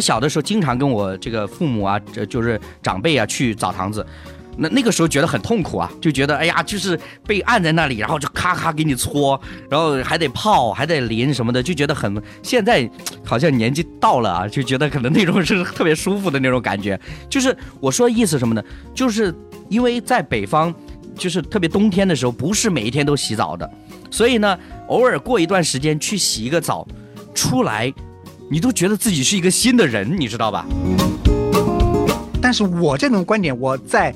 我小的时候经常跟我这个父母啊，这就是长辈啊去澡堂子。那那个时候觉得很痛苦啊，就觉得哎呀，就是被按在那里，然后就咔咔给你搓，然后还得泡，还得淋什么的，就觉得很。现在好像年纪到了啊，就觉得可能那种是特别舒服的那种感觉。就是我说的意思什么呢？就是因为在北方，就是特别冬天的时候，不是每一天都洗澡的，所以呢，偶尔过一段时间去洗一个澡，出来，你都觉得自己是一个新的人，你知道吧？但是我这种观点，我在。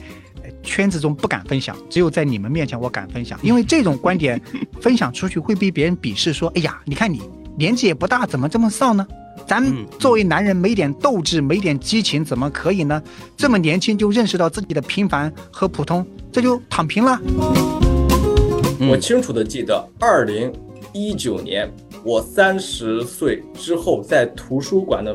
圈子中不敢分享，只有在你们面前我敢分享，因为这种观点分享出去会被别人鄙视，说：“哎呀，你看你年纪也不大，怎么这么丧呢？咱作为男人没点斗志，没点激情，怎么可以呢？这么年轻就认识到自己的平凡和普通，这就躺平了。”我清楚的记得，二零一九年我三十岁之后，在图书馆的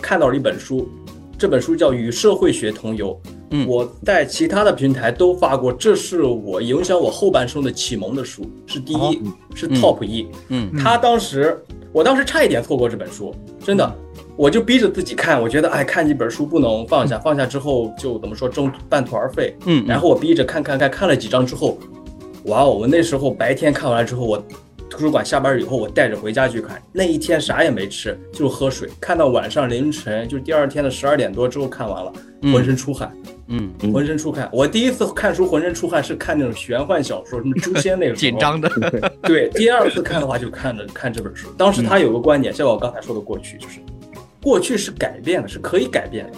看到了一本书，这本书叫《与社会学同游》。我在其他的平台都发过，这是我影响我后半生的启蒙的书，是第一，是 top 一。嗯，他当时，我当时差一点错过这本书，真的，我就逼着自己看，我觉得，哎，看一本书不能放下，放下之后就怎么说，中半途而废。嗯，然后我逼着看看看，看了几章之后，哇哦，我那时候白天看完了之后，我图书馆下班以后，我带着回家去看，那一天啥也没吃，就喝水，看到晚上凌晨，就第二天的十二点多之后看完了，浑身出汗。嗯，浑身出汗。我第一次看书浑身出汗是看那种玄幻小说，什么诛仙那种紧张的。对，第二次看的话就看着看这本书。当时他有个观点，像我刚才说的过去，就是过去是改变的，是可以改变的。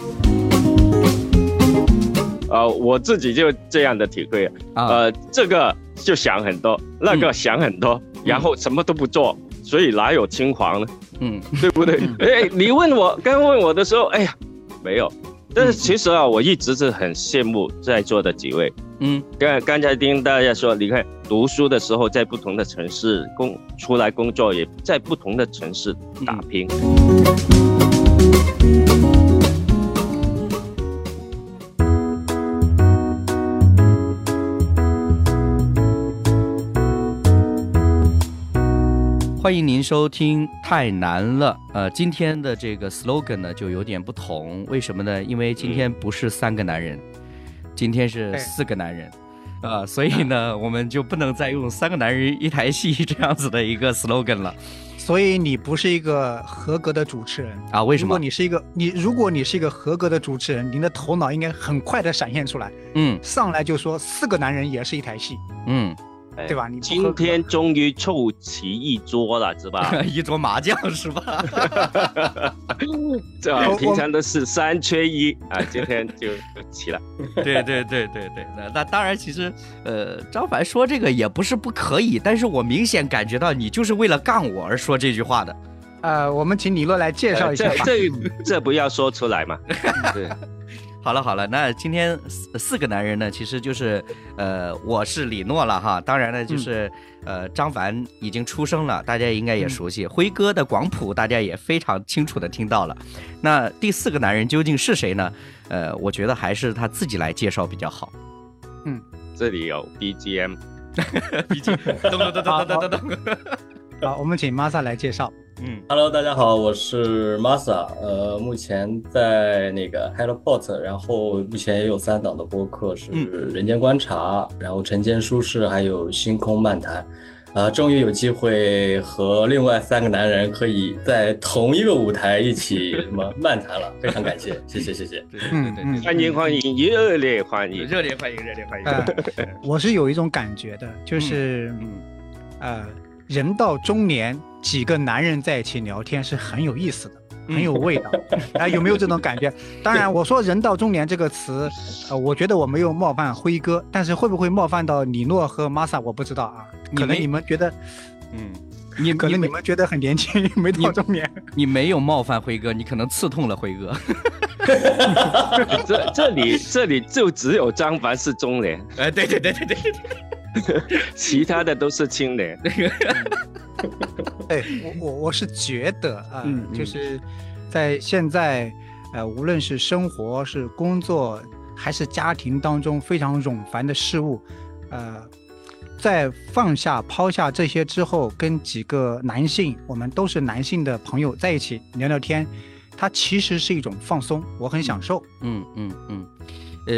呃，我自己就这样的体会。呃，这个就想很多，那个想很多，然后什么都不做，所以哪有青黄呢？嗯，对不对？哎，你问我刚问我的时候，哎呀，没有。但是其实啊，我一直是很羡慕在座的几位。嗯，刚刚才听大家说，你看读书的时候在不同的城市工出来工作，也在不同的城市打拼。欢迎您收听《太难了》。呃，今天的这个 slogan 呢就有点不同，为什么呢？因为今天不是三个男人，今天是四个男人，啊，所以呢，我们就不能再用三个男人一台戏这样子的一个 slogan 了。所以你不是一个合格的主持人啊？为什么？如果你是一个你，如果你是一个合格的主持人，您的头脑应该很快的闪现出来。嗯，上来就说四个男人也是一台戏。嗯。对吧？你今天终于凑齐一桌了，是吧？一桌麻将是吧？这平常都是三缺一啊，今天就齐了。对对对对对，那那当然，其实呃，张凡说这个也不是不可以，但是我明显感觉到你就是为了杠我而说这句话的。呃，我们请李洛来介绍一下吧。这这不要说出来嘛？对。好了好了，那今天四四个男人呢，其实就是，呃，我是李诺了哈。当然呢，就是呃，张凡已经出生了，大家应该也熟悉。辉哥的广谱，大家也非常清楚的听到了。那第四个男人究竟是谁呢？呃，我觉得还是他自己来介绍比较好。嗯，这里有 BGM，BGM，噔噔噔噔噔噔噔。好，我们请玛莎来介绍。嗯，Hello，大家好，我是 Masa，呃，目前在那个 HelloPort，然后目前也有三档的播客，是人间观察，然后晨间舒适，还有星空漫谈，啊，终于有机会和另外三个男人可以在同一个舞台一起什么 漫谈了，非常感谢，谢谢谢谢，嗯对，欢迎欢迎，热烈欢迎，热烈欢迎，热烈欢迎。我是有一种感觉的，就是嗯，呃。人到中年，几个男人在一起聊天是很有意思的，很有味道。啊，有没有这种感觉？当然，我说“人到中年”这个词，呃，我觉得我没有冒犯辉哥，但是会不会冒犯到李诺和玛莎，我不知道啊。可能你们觉得，嗯，你可能你们觉得很年轻，没到中年。你没有冒犯辉哥，你可能刺痛了辉哥。这这里这里就只有张凡是中年。哎，对对对对对。其他的都是青年。对 我我我是觉得啊，就是在现在呃，无论是生活、是工作还是家庭当中非常冗繁的事物，呃，在放下抛下这些之后，跟几个男性，我们都是男性的朋友在一起聊聊天。它其实是一种放松，我很享受。嗯嗯嗯。呃，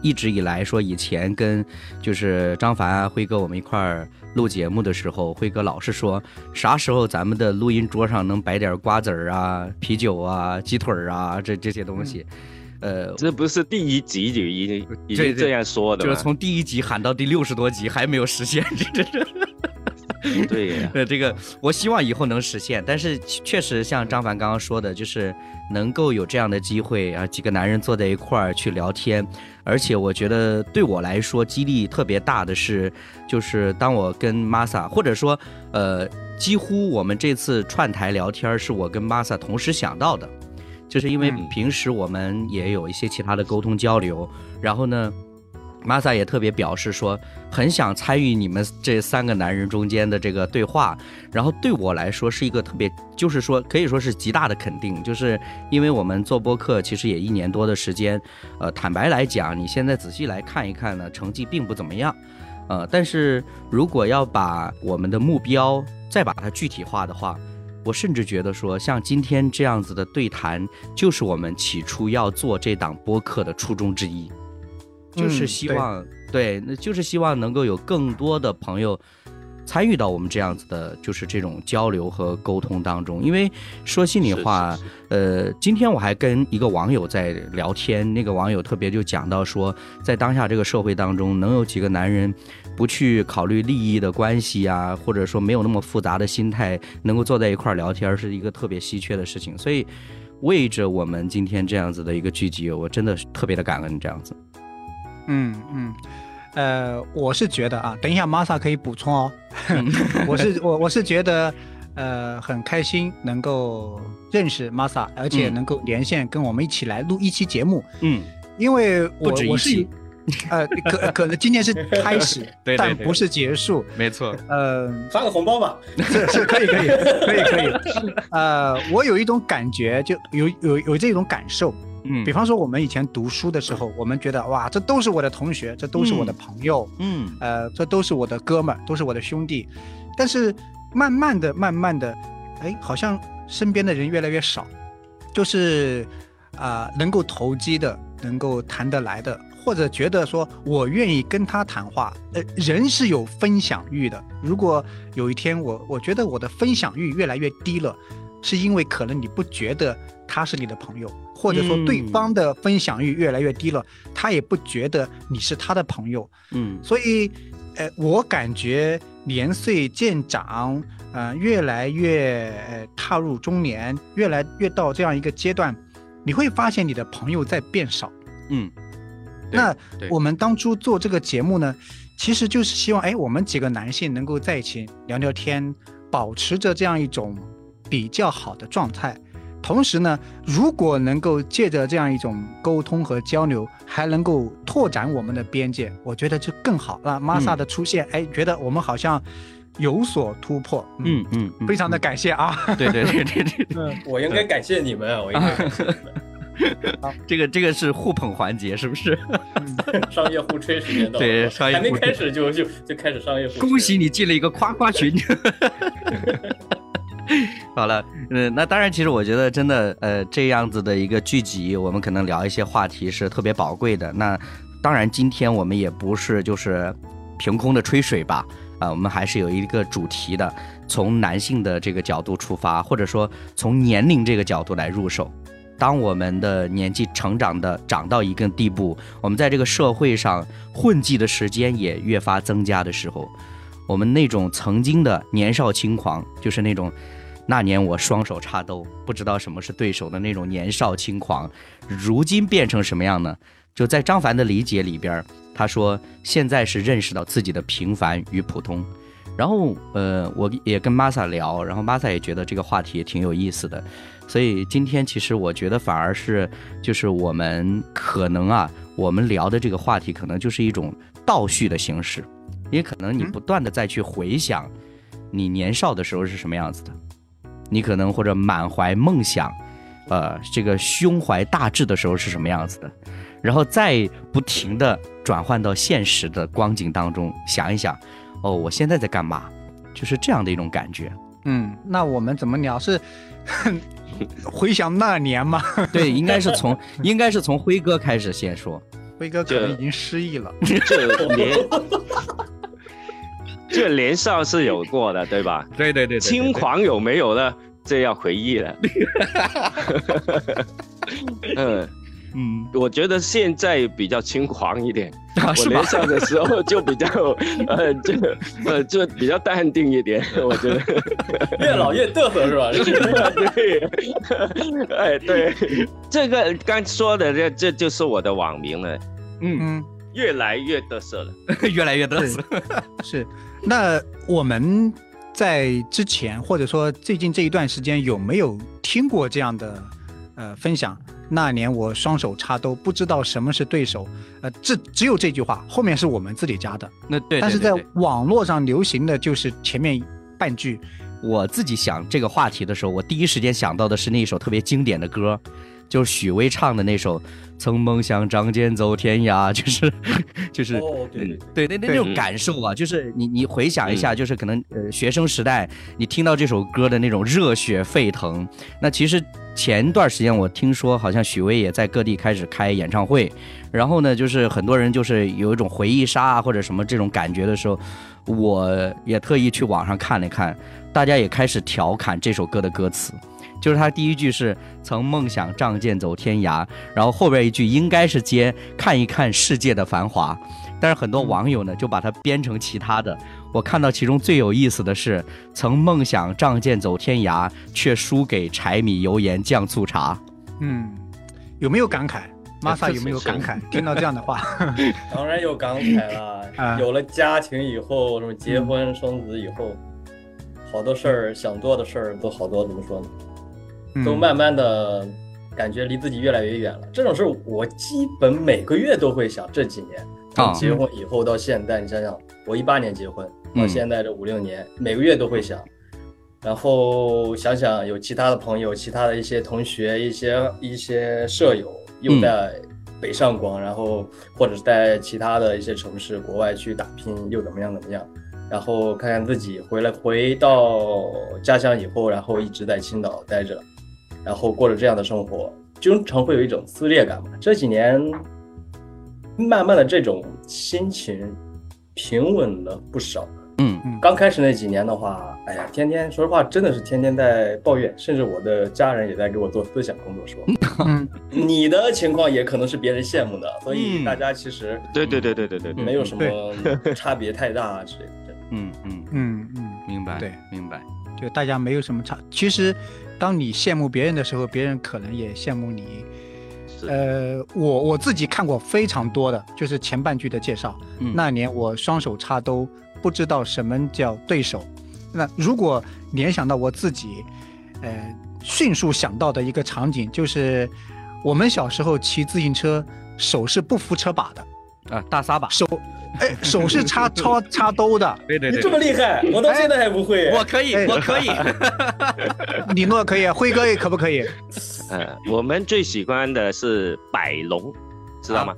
一直以来说，以前跟就是张凡啊、辉哥我们一块儿录节目的时候，辉哥老是说，啥时候咱们的录音桌上能摆点瓜子儿啊、啤酒啊、鸡腿儿啊，这这些东西。呃，这不是第一集就已经已经这样说的就是从第一集喊到第六十多集还没有实现，这这这。对，呃，这个我希望以后能实现，但是确实像张凡刚刚说的，就是能够有这样的机会啊，几个男人坐在一块儿去聊天，而且我觉得对我来说激励特别大的是，就是当我跟 Masa，或者说呃，几乎我们这次串台聊天是我跟 Masa 同时想到的，就是因为平时我们也有一些其他的沟通交流，然后呢。玛萨也特别表示说，很想参与你们这三个男人中间的这个对话，然后对我来说是一个特别，就是说可以说是极大的肯定，就是因为我们做播客其实也一年多的时间，呃，坦白来讲，你现在仔细来看一看呢，成绩并不怎么样，呃，但是如果要把我们的目标再把它具体化的话，我甚至觉得说，像今天这样子的对谈，就是我们起初要做这档播客的初衷之一。就是希望，对，那就是希望能够有更多的朋友参与到我们这样子的，就是这种交流和沟通当中。因为说心里话，呃，今天我还跟一个网友在聊天，那个网友特别就讲到说，在当下这个社会当中，能有几个男人不去考虑利益的关系啊，或者说没有那么复杂的心态，能够坐在一块儿聊天，是一个特别稀缺的事情。所以，为着我们今天这样子的一个聚集，我真的特别的感恩这样子。嗯嗯，呃，我是觉得啊，等一下玛莎可以补充哦。我是我我是觉得，呃，很开心能够认识玛莎，而且能够连线跟我们一起来录一期节目。嗯，因为我我是，呃，可可能今天是开始，但不是结束。没错。呃，发个红包吧。是是可以可以可以可以。呃，我有一种感觉，就有有有这种感受。嗯，比方说我们以前读书的时候，我们觉得哇，这都是我的同学，这都是我的朋友，嗯，呃，这都是我的哥们，都是我的兄弟。但是慢慢的、慢慢的，哎，好像身边的人越来越少，就是啊，能够投机的，能够谈得来的，或者觉得说我愿意跟他谈话，呃，人是有分享欲的。如果有一天我我觉得我的分享欲越来越低了，是因为可能你不觉得他是你的朋友。或者说对方的分享欲越来越低了，他也不觉得你是他的朋友，嗯，所以，呃，我感觉年岁渐长，呃，越来越呃踏入中年，越来越到这样一个阶段，你会发现你的朋友在变少，嗯，那我们当初做这个节目呢，其实就是希望，哎，我们几个男性能够在一起聊聊天，保持着这样一种比较好的状态。同时呢，如果能够借着这样一种沟通和交流，还能够拓展我们的边界，我觉得就更好了。玛莎的出现，哎，觉得我们好像有所突破。嗯嗯，非常的感谢啊！对对对对对，我应该感谢你们，我应该。这个这个是互捧环节，是不是？商业互吹时间到了。对，商业还没开始就就就开始商业互吹。恭喜你进了一个夸夸群。好了，嗯，那当然，其实我觉得真的，呃，这样子的一个聚集，我们可能聊一些话题是特别宝贵的。那当然，今天我们也不是就是凭空的吹水吧，啊，我们还是有一个主题的，从男性的这个角度出发，或者说从年龄这个角度来入手。当我们的年纪成长的长到一个地步，我们在这个社会上混迹的时间也越发增加的时候。我们那种曾经的年少轻狂，就是那种那年我双手插兜，不知道什么是对手的那种年少轻狂，如今变成什么样呢？就在张凡的理解里边，他说现在是认识到自己的平凡与普通。然后，呃，我也跟玛萨聊，然后玛萨也觉得这个话题也挺有意思的。所以今天其实我觉得反而是，就是我们可能啊，我们聊的这个话题可能就是一种倒叙的形式。也可能你不断的再去回想，你年少的时候是什么样子的，你可能或者满怀梦想，呃，这个胸怀大志的时候是什么样子的，然后再不停的转换到现实的光景当中，想一想，哦，我现在在干嘛？就是这样的一种感觉。嗯，那我们怎么 聊？是回想那年嘛。对，应该是从应该是从辉哥开始先说。辉哥可能已经失忆了。这年，这年少是有过的，对吧？对对对。轻狂有没有呢？这要回忆了。嗯。嗯，我觉得现在比较轻狂一点。我年少的时候就比较，呃，就呃就比较淡定一点。我觉得越老越嘚瑟是吧？对，哎对，这个刚说的这这就是我的网名了。嗯嗯，越来越得瑟了，越来越得瑟。是，那我们在之前或者说最近这一段时间有没有听过这样的呃分享？那年我双手插兜，不知道什么是对手。呃，这只有这句话，后面是我们自己加的。那对，但是在网络上流行的就是前面半句。我自己想这个话题的时候，我第一时间想到的是那一首特别经典的歌，就是许巍唱的那首《曾梦想仗剑走天涯》，就是就是对对那那那种感受啊，就是你你回想一下，就是可能呃学生时代你听到这首歌的那种热血沸腾，那其实。前段时间我听说，好像许巍也在各地开始开演唱会，然后呢，就是很多人就是有一种回忆杀啊或者什么这种感觉的时候，我也特意去网上看了看，大家也开始调侃这首歌的歌词，就是他第一句是曾梦想仗剑走天涯，然后后边一句应该是接看一看世界的繁华，但是很多网友呢就把它编成其他的。我看到其中最有意思的是，曾梦想仗剑走天涯，却输给柴米油盐酱醋茶。嗯，有没有感慨？玛萨 有没有感慨？听到这样的话，当然有感慨了。有了家庭以后，什么结婚生子以后，好多事儿想做的事儿都好多，怎么说呢？都慢慢的感觉离自己越来越远了。这种事我基本每个月都会想。这几年从结婚以后到现在，你想想，我一八年结婚。到现在这五六年，每个月都会想，然后想想有其他的朋友、其他的一些同学、一些一些舍友又在北上广，然后或者是在其他的一些城市、国外去打拼，又怎么样怎么样？然后看看自己回来回到家乡以后，然后一直在青岛待着，然后过着这样的生活，经常会有一种撕裂感嘛。这几年，慢慢的这种心情平稳了不少。嗯，刚开始那几年的话，哎呀，天天说实话，真的是天天在抱怨，甚至我的家人也在给我做思想工作，说，你的情况也可能是别人羡慕的，所以大家其实对对对对对对，没有什么 差别太大之类的。嗯嗯。嗯嗯，明白，对，明白，就大家没有什么差。其实，当你羡慕别人的时候，别人可能也羡慕你。呃，我我自己看过非常多的，就是前半句的介绍。那年我双手插兜。不知道什么叫对手，那如果联想到我自己，呃，迅速想到的一个场景就是，我们小时候骑自行车，手是不扶车把的，啊，大撒把，手，哎，手是插插 插兜的，对对对，你这么厉害，我到现在还不会，我可以，我可以，李 诺可以，辉哥也可不可以？呃，我们最喜欢的是摆龙，知道吗？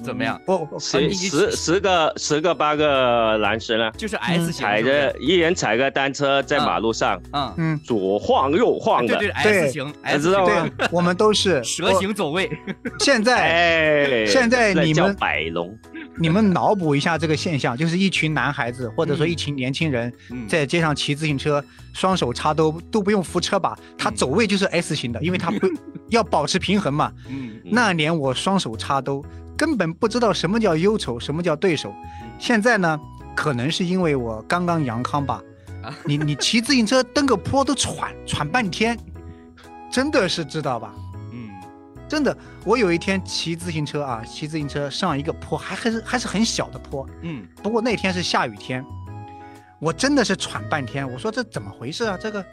怎么样？哦，十十十个十个八个男生呢？就是 S 型，踩着一人踩个单车在马路上，嗯嗯，左晃右晃的，对对，S 型，知道吗？我们都是。蛇形走位。现在，哎，现在你们摆龙，你们脑补一下这个现象，就是一群男孩子或者说一群年轻人在街上骑自行车，双手插兜都不用扶车把，他走位就是 S 型的，因为他不 要保持平衡嘛。嗯，那年我双手插兜。根本不知道什么叫忧愁，什么叫对手。现在呢，可能是因为我刚刚阳康吧。你你骑自行车蹬个坡都喘喘半天，真的是知道吧？嗯，真的。我有一天骑自行车啊，骑自行车上一个坡，还还是还是很小的坡。嗯，不过那天是下雨天，我真的是喘半天。我说这怎么回事啊？这个。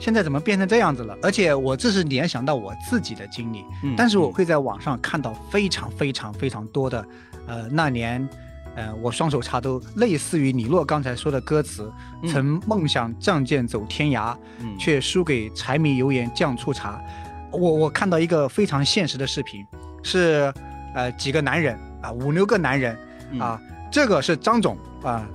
现在怎么变成这样子了？而且我这是联想到我自己的经历，嗯但是我会在网上看到非常非常非常多的，呃，那年，呃，我双手插兜，类似于李洛刚才说的歌词，曾梦想仗剑走天涯，却输给柴米油盐酱醋茶。我我看到一个非常现实的视频，是呃几个男人啊，五六个男人啊，这个是张总啊。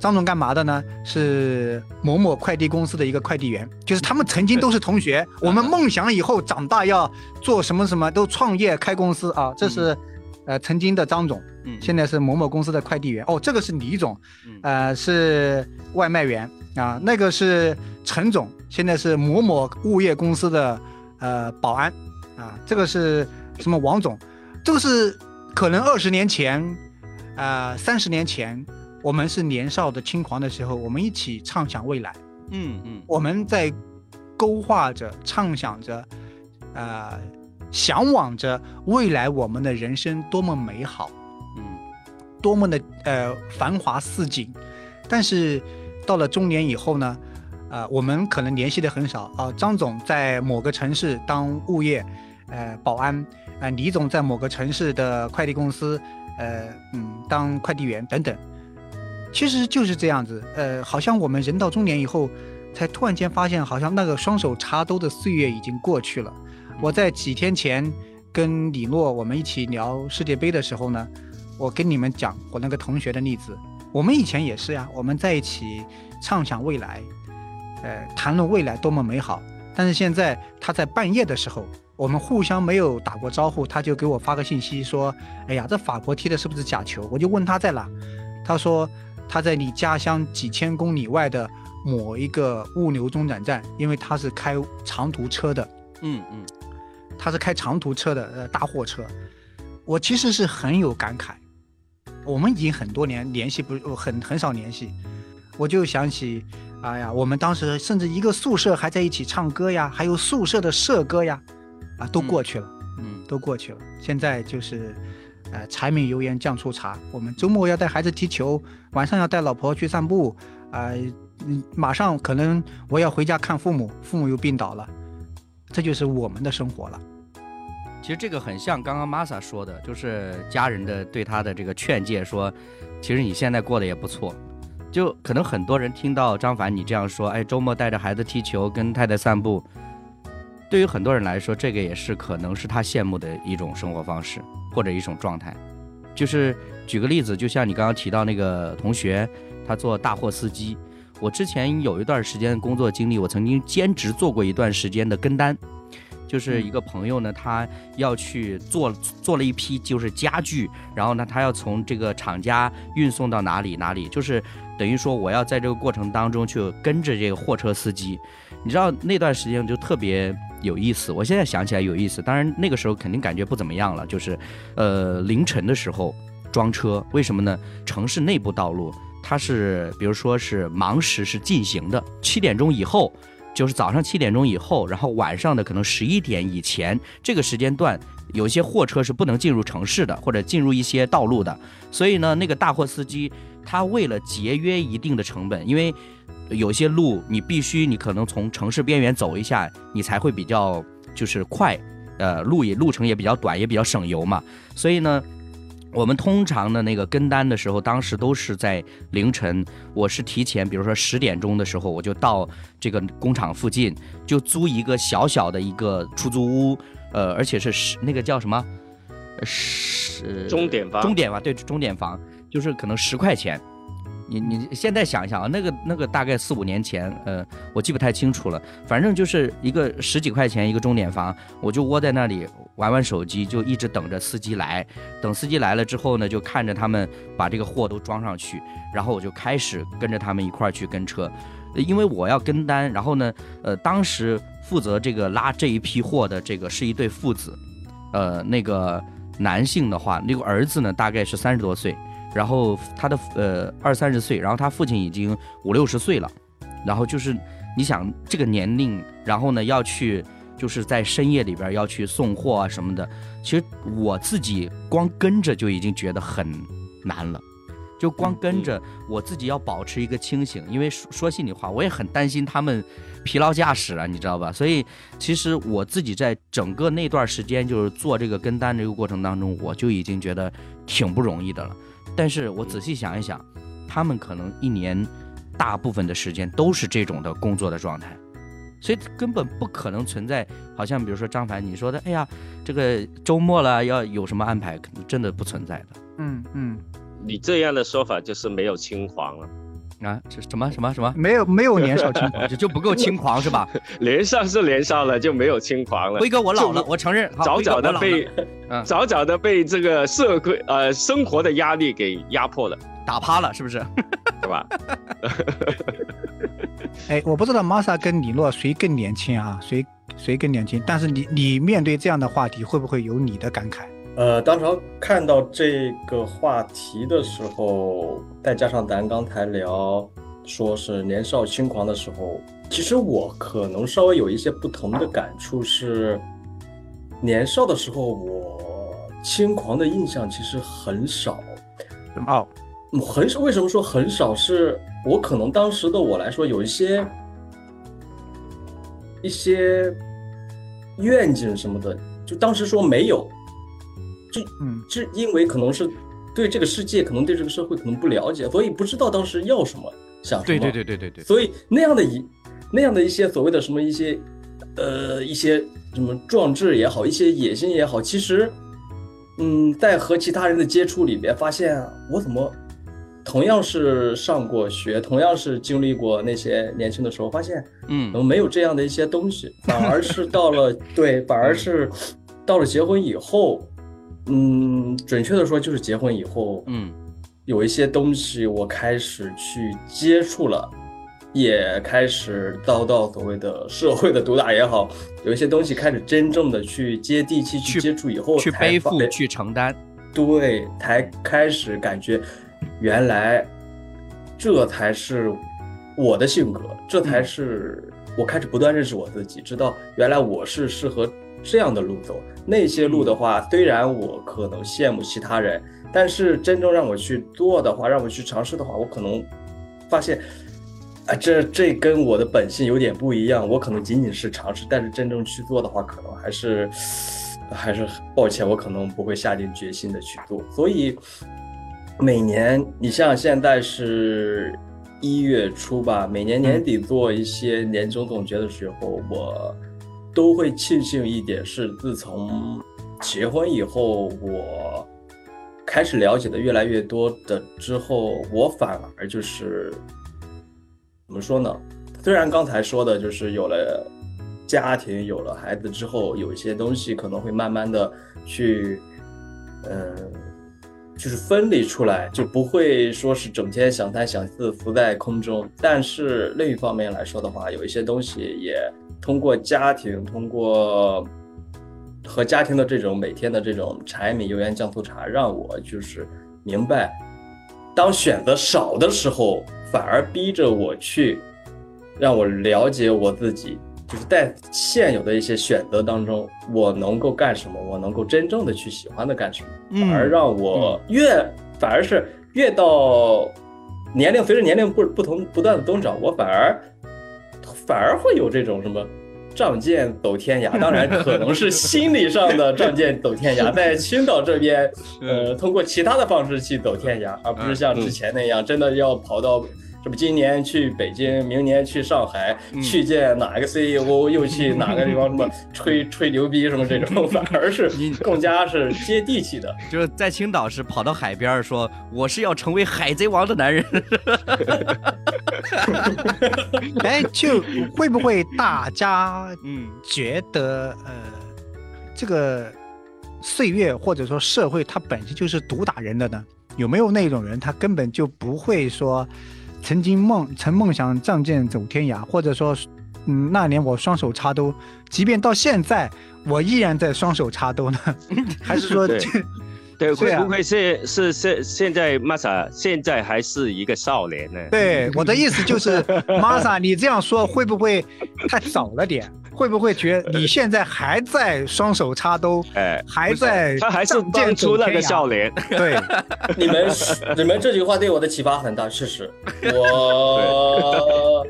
张总干嘛的呢？是某某快递公司的一个快递员，就是他们曾经都是同学。我们梦想以后长大要做什么什么，都创业开公司啊。这是，呃，曾经的张总，现在是某某公司的快递员。哦，这个是李总，呃，是外卖员啊。那个是陈总，现在是某某物业公司的呃保安啊。这个是什么王总？这个是可能二十年前，呃，三十年前。我们是年少的轻狂的时候，我们一起畅想未来。嗯嗯，我们在勾画着、畅想着，呃，向往着未来我们的人生多么美好，嗯，多么的呃繁华似锦。但是到了中年以后呢，呃，我们可能联系的很少啊。张总在某个城市当物业，呃，保安，呃，李总在某个城市的快递公司，呃，嗯，当快递员等等。其实就是这样子，呃，好像我们人到中年以后，才突然间发现，好像那个双手插兜的岁月已经过去了。我在几天前跟李诺我们一起聊世界杯的时候呢，我跟你们讲我那个同学的例子。我们以前也是呀，我们在一起畅想未来，呃，谈论未来多么美好。但是现在他在半夜的时候，我们互相没有打过招呼，他就给我发个信息说：“哎呀，这法国踢的是不是假球？”我就问他在哪，他说。他在你家乡几千公里外的某一个物流中转站，因为他是开长途车的，嗯嗯，他是开长途车的，呃，大货车。我其实是很有感慨，我们已经很多年联系不很很少联系，我就想起，哎呀，我们当时甚至一个宿舍还在一起唱歌呀，还有宿舍的社歌呀，啊，都过去了，嗯，都过去了。现在就是。呃，柴米油盐酱醋茶。我们周末要带孩子踢球，晚上要带老婆去散步。啊，嗯，马上可能我要回家看父母，父母又病倒了，这就是我们的生活了。其实这个很像刚刚玛莎说的，就是家人的对他的这个劝诫，说，其实你现在过得也不错。就可能很多人听到张凡你这样说，哎，周末带着孩子踢球，跟太太散步，对于很多人来说，这个也是可能是他羡慕的一种生活方式。或者一种状态，就是举个例子，就像你刚刚提到那个同学，他做大货司机。我之前有一段时间的工作经历，我曾经兼职做过一段时间的跟单，就是一个朋友呢，他要去做做了一批就是家具，然后呢，他要从这个厂家运送到哪里哪里，就是等于说我要在这个过程当中去跟着这个货车司机。你知道那段时间就特别。有意思，我现在想起来有意思。当然那个时候肯定感觉不怎么样了，就是，呃，凌晨的时候装车，为什么呢？城市内部道路它是，比如说是忙时是进行的，七点钟以后，就是早上七点钟以后，然后晚上的可能十一点以前这个时间段，有些货车是不能进入城市的，或者进入一些道路的。所以呢，那个大货司机他为了节约一定的成本，因为。有些路你必须，你可能从城市边缘走一下，你才会比较就是快，呃，路也路程也比较短，也比较省油嘛。所以呢，我们通常的那个跟单的时候，当时都是在凌晨。我是提前，比如说十点钟的时候，我就到这个工厂附近，就租一个小小的一个出租屋，呃，而且是十那个叫什么，是钟点房，钟点房对，钟点房就是可能十块钱。你你现在想一想啊，那个那个大概四五年前，呃，我记不太清楚了。反正就是一个十几块钱一个钟点房，我就窝在那里玩玩手机，就一直等着司机来。等司机来了之后呢，就看着他们把这个货都装上去，然后我就开始跟着他们一块儿去跟车，因为我要跟单。然后呢，呃，当时负责这个拉这一批货的这个是一对父子，呃，那个男性的话，那个儿子呢大概是三十多岁。然后他的呃二三十岁，然后他父亲已经五六十岁了，然后就是你想这个年龄，然后呢要去就是在深夜里边要去送货啊什么的，其实我自己光跟着就已经觉得很难了，就光跟着我自己要保持一个清醒，因为说说心里话，我也很担心他们疲劳驾驶啊，你知道吧？所以其实我自己在整个那段时间就是做这个跟单这个过程当中，我就已经觉得挺不容易的了。但是我仔细想一想，他们可能一年大部分的时间都是这种的工作的状态，所以根本不可能存在。好像比如说张凡你说的，哎呀，这个周末了要有什么安排，可能真的不存在的。嗯嗯，你这样的说法就是没有轻狂了。啊，这什么什么什么？没有没有年少轻狂，就就不够轻狂是吧？年少是年少了，就没有轻狂了。辉哥，我老了，我承认，早早的被，早早的被这个社会呃生活的压力给压迫了，打趴了，是不是？对吧？哎，我不知道玛莎跟李诺谁更年轻啊？谁谁更年轻？但是你你面对这样的话题，会不会有你的感慨？呃，当时看到这个话题的时候，再加上咱刚才聊说是年少轻狂的时候，其实我可能稍微有一些不同的感触是，年少的时候我轻狂的印象其实很少。哦，很少。为什么说很少？是我可能当时的我来说有一些一些愿景什么的，就当时说没有。就嗯，是因为可能是对这个世界，可能对这个社会可能不了解，所以不知道当时要什么，想什么。对对对对对对。所以那样的一那样的一些所谓的什么一些呃一些什么壮志也好，一些野心也好，其实嗯，在和其他人的接触里边，发现我怎么同样是上过学，同样是经历过那些年轻的时候，发现嗯，怎么没有这样的一些东西，反而是到了对，反而是到了结婚以后。嗯，准确的说就是结婚以后，嗯，有一些东西我开始去接触了，也开始遭到所谓的社会的毒打也好，有一些东西开始真正的去接地气去接触以后，去背负去承担，对，才开始感觉原来这才是我的性格，这才是我开始不断认识我自己，知道原来我是适合。这样的路走，那些路的话，虽然我可能羡慕其他人，但是真正让我去做的话，让我去尝试的话，我可能发现，啊，这这跟我的本性有点不一样。我可能仅仅是尝试，但是真正去做的话，可能还是还是抱歉，我可能不会下定决心的去做。所以每年，你像现在是一月初吧，每年年底做一些年终总结的时候，我。都会庆幸一点是，自从结婚以后，我开始了解的越来越多的之后，我反而就是怎么说呢？虽然刚才说的就是有了家庭、有了孩子之后，有一些东西可能会慢慢的去，嗯，就是分离出来，就不会说是整天想三想四浮在空中。但是另一方面来说的话，有一些东西也。通过家庭，通过和家庭的这种每天的这种柴米油盐酱醋茶，让我就是明白，当选择少的时候，反而逼着我去，让我了解我自己，就是在现有的一些选择当中，我能够干什么，我能够真正的去喜欢的干什么，反而让我越，反而是越到年龄随着年龄不不同不断的增长，我反而。反而会有这种什么仗剑走天涯，当然可能是心理上的仗剑走天涯，在青岛这边，呃，通过其他的方式去走天涯，而不是像之前那样，真的要跑到。这不，今年去北京，明年去上海，去见哪个 CEO，又去哪个地方，什么吹 吹牛逼什么这种，反而是更加是接地气的。就是在青岛是跑到海边说，我是要成为海贼王的男人。哎，就会不会大家嗯觉得呃，这个岁月或者说社会它本身就是毒打人的呢？有没有那种人，他根本就不会说？曾经梦曾梦想仗剑走天涯，或者说，嗯，那年我双手插兜，即便到现在，我依然在双手插兜呢，还是说，对，会不会是是现现在 Masa 现在还是一个少年呢？对，我的意思就是 Masa，你这样说会不会太早了点？会不会觉得你现在还在双手插兜？哎，还在他还是当初那个少年。对，你们你们这句话对我的启发很大，确实，我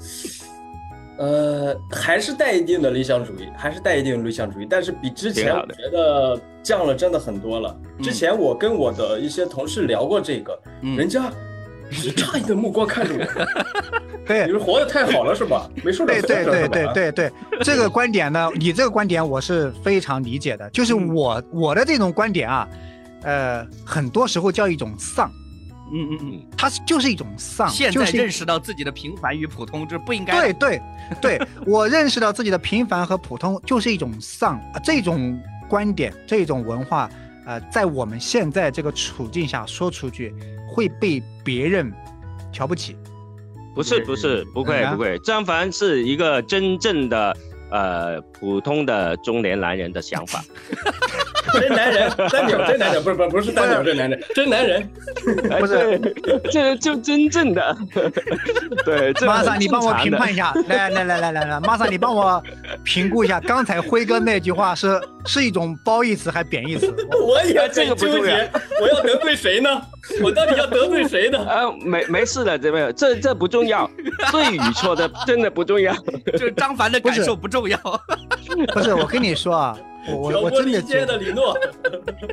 呃还是带一定的理想主义，还是带一定的理想主义，但是比之前我觉得降了真的很多了。之前我跟我的一些同事聊过这个，人家。是诧异的目光看着我，对，你们活得太好了是吧？没说对对对对对对，这个观点呢，你这个观点我是非常理解的。就是我我的这种观点啊，呃，很多时候叫一种丧，嗯嗯嗯，它就是一种丧。现在认识到自己的平凡与普通，这不应该。对对对，我认识到自己的平凡和普通就是一种丧。这种观点，这种文化，呃，在我们现在这个处境下说出去，会被别人瞧不起。不是不是，不会不会，张凡是一个真正的。呃，普通的中年男人的想法，真男人，真牛，真男人，不是不是不是单牛，真男人，真男人，不是，这就真正的，对，马上你帮我评判一下，来来来来来来，马上你帮我评估一下，刚才辉哥那句话是是一种褒义词还是贬义词？我也这个不纠结，我要得罪谁呢？我到底要得罪谁呢？啊，没没事的，这位，这这不重要，对与错的真的不重要，就是张凡的感受不重要。不是，我跟你说啊，我我我真的觉得李诺，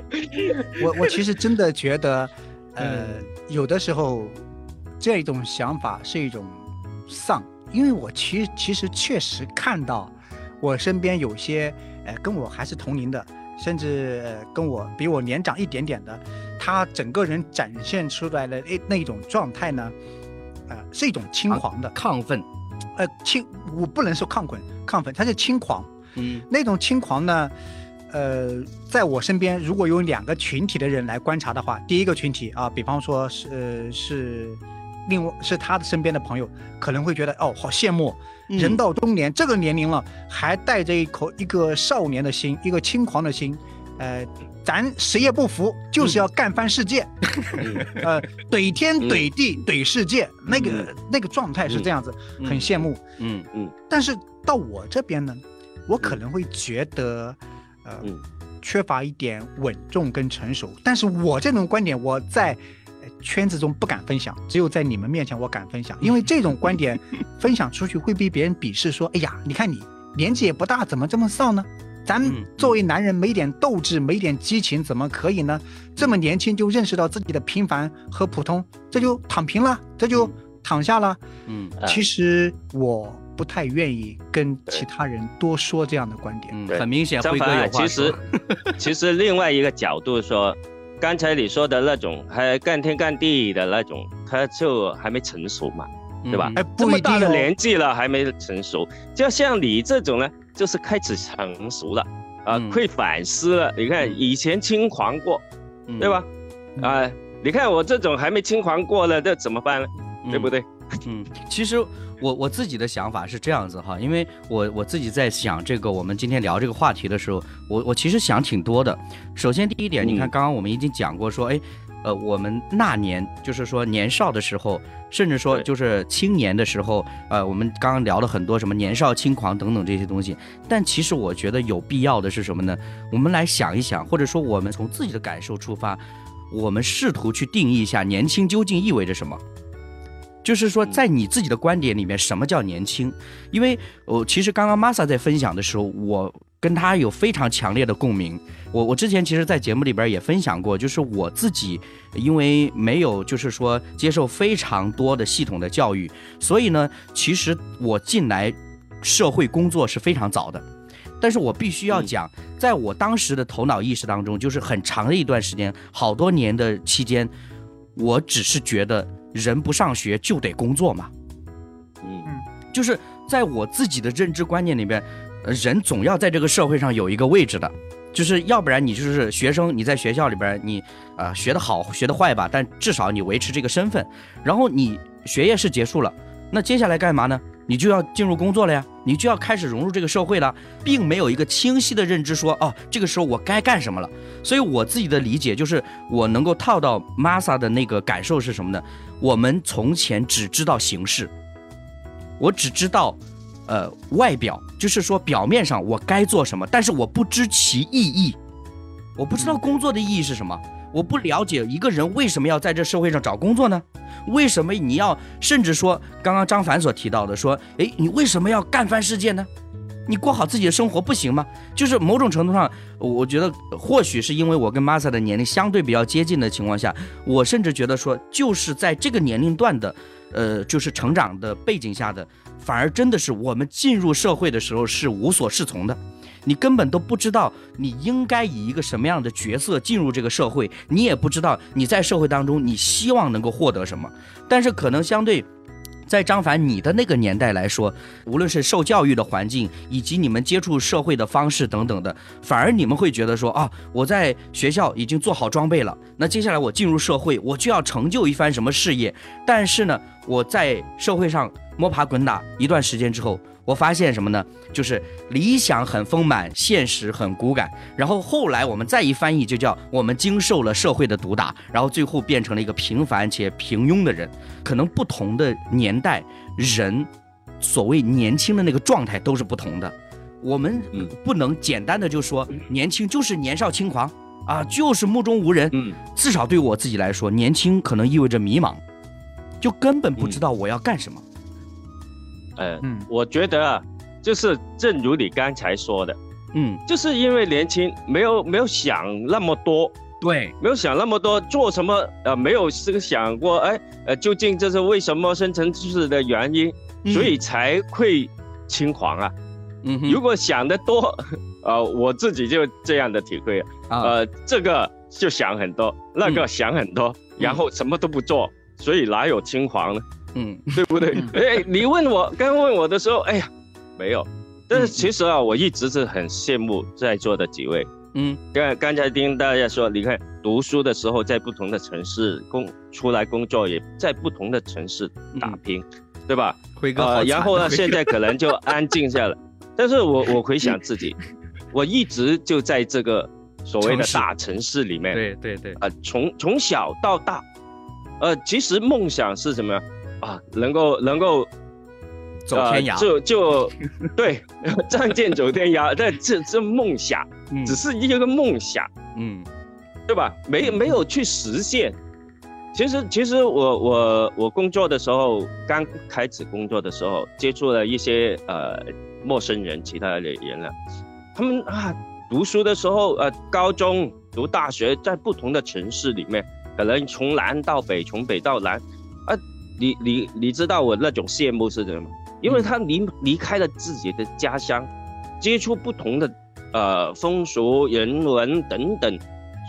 我我其实真的觉得，呃，有的时候这种想法是一种丧，因为我其实其实确实看到我身边有些呃跟我还是同龄的。甚至跟我比我年长一点点的，他整个人展现出来的那那种状态呢，呃，是一种轻狂的亢奋，呃，轻，我不能说亢奋，亢奋，他是轻狂，嗯，那种轻狂呢，呃，在我身边如果有两个群体的人来观察的话，第一个群体啊，比方说是呃是。另外是他的身边的朋友可能会觉得哦，好羡慕，人到中年这个年龄了，还带着一口一个少年的心，一个轻狂的心，呃，咱谁也不服，就是要干翻世界，呃，怼天怼地怼世界，那个那个状态是这样子，很羡慕，嗯嗯。但是到我这边呢，我可能会觉得，呃，缺乏一点稳重跟成熟。但是我这种观点，我在。圈子中不敢分享，只有在你们面前我敢分享，因为这种观点分享出去会被别人鄙视，说：“哎呀，你看你年纪也不大，怎么这么丧呢？咱作为男人没点斗志，没点激情，怎么可以呢？这么年轻就认识到自己的平凡和普通，这就躺平了，这就躺下了。”嗯，其实我不太愿意跟其他人多说这样的观点。很明显，张凡，其实 其实另外一个角度说。刚才你说的那种还干天干地的那种，他就还没成熟嘛，对吧？哎这么大的年纪了还没成熟，就像你这种呢，就是开始成熟了啊，会反思了。你看以前轻狂过，对吧？啊，你看我这种还没轻狂过了，这怎么办呢？对不对？嗯，其实。我我自己的想法是这样子哈，因为我我自己在想这个我们今天聊这个话题的时候，我我其实想挺多的。首先第一点，你看刚刚我们已经讲过说，哎，呃，我们那年就是说年少的时候，甚至说就是青年的时候，呃，我们刚刚聊了很多什么年少轻狂等等这些东西。但其实我觉得有必要的是什么呢？我们来想一想，或者说我们从自己的感受出发，我们试图去定义一下年轻究竟意味着什么。就是说，在你自己的观点里面，什么叫年轻？因为我其实刚刚 Masa 在分享的时候，我跟他有非常强烈的共鸣。我我之前其实，在节目里边也分享过，就是我自己因为没有就是说接受非常多的系统的教育，所以呢，其实我进来社会工作是非常早的。但是我必须要讲，在我当时的头脑意识当中，就是很长的一段时间，好多年的期间，我只是觉得。人不上学就得工作嘛，嗯，就是在我自己的认知观念里边，人总要在这个社会上有一个位置的，就是要不然你就是学生，你在学校里边你啊学得好学得坏吧，但至少你维持这个身份，然后你学业是结束了，那接下来干嘛呢？你就要进入工作了呀，你就要开始融入这个社会了，并没有一个清晰的认知说，哦，这个时候我该干什么了。所以我自己的理解就是，我能够套到 Masa 的那个感受是什么呢？我们从前只知道形式，我只知道，呃，外表，就是说表面上我该做什么，但是我不知其意义，我不知道工作的意义是什么，我不了解一个人为什么要在这社会上找工作呢？为什么你要，甚至说刚刚张凡所提到的，说，哎，你为什么要干翻世界呢？你过好自己的生活不行吗？就是某种程度上，我觉得或许是因为我跟 Masa 的年龄相对比较接近的情况下，我甚至觉得说，就是在这个年龄段的，呃，就是成长的背景下的反而真的是我们进入社会的时候是无所适从的，你根本都不知道你应该以一个什么样的角色进入这个社会，你也不知道你在社会当中你希望能够获得什么，但是可能相对。在张凡你的那个年代来说，无论是受教育的环境，以及你们接触社会的方式等等的，反而你们会觉得说啊，我在学校已经做好装备了，那接下来我进入社会，我就要成就一番什么事业。但是呢，我在社会上摸爬滚打一段时间之后。我发现什么呢？就是理想很丰满，现实很骨感。然后后来我们再一翻译，就叫我们经受了社会的毒打，然后最后变成了一个平凡且平庸的人。可能不同的年代，人所谓年轻的那个状态都是不同的。我们不能简单的就说年轻就是年少轻狂啊，就是目中无人。嗯，至少对我自己来说，年轻可能意味着迷茫，就根本不知道我要干什么。呃，我觉得啊，就是正如你刚才说的，嗯，就是因为年轻，没有没有想那么多，对，没有想那么多做什么，呃，没有这个想过，哎，呃，究竟这是为什么生成式的原因，所以才会轻狂啊。嗯，如果想得多，呃，我自己就这样的体会，啊呃，这个就想很多，那个想很多，然后什么都不做，所以哪有轻狂呢？嗯，对不对？哎，你问我刚问我的时候，哎呀，没有。但是其实啊，我一直是很羡慕在座的几位。嗯，刚刚才听大家说，你看读书的时候在不同的城市工出来工作，也在不同的城市打拼，对吧？辉哥，然后呢，现在可能就安静下来。但是我我回想自己，我一直就在这个所谓的大城市里面。对对对。啊，从从小到大，呃，其实梦想是什么？啊，能够能够走天涯，就就对，仗剑走天涯。但这这梦想，只是一个梦想，嗯，对吧？没没有去实现。其实其实我我我工作的时候，刚开始工作的时候，接触了一些呃陌生人，其他的人了。他们啊，读书的时候，呃，高中读大学，在不同的城市里面，可能从南到北，从北到南。你你你知道我那种羡慕是什么？因为他离离开了自己的家乡，接触不同的呃风俗人文等等，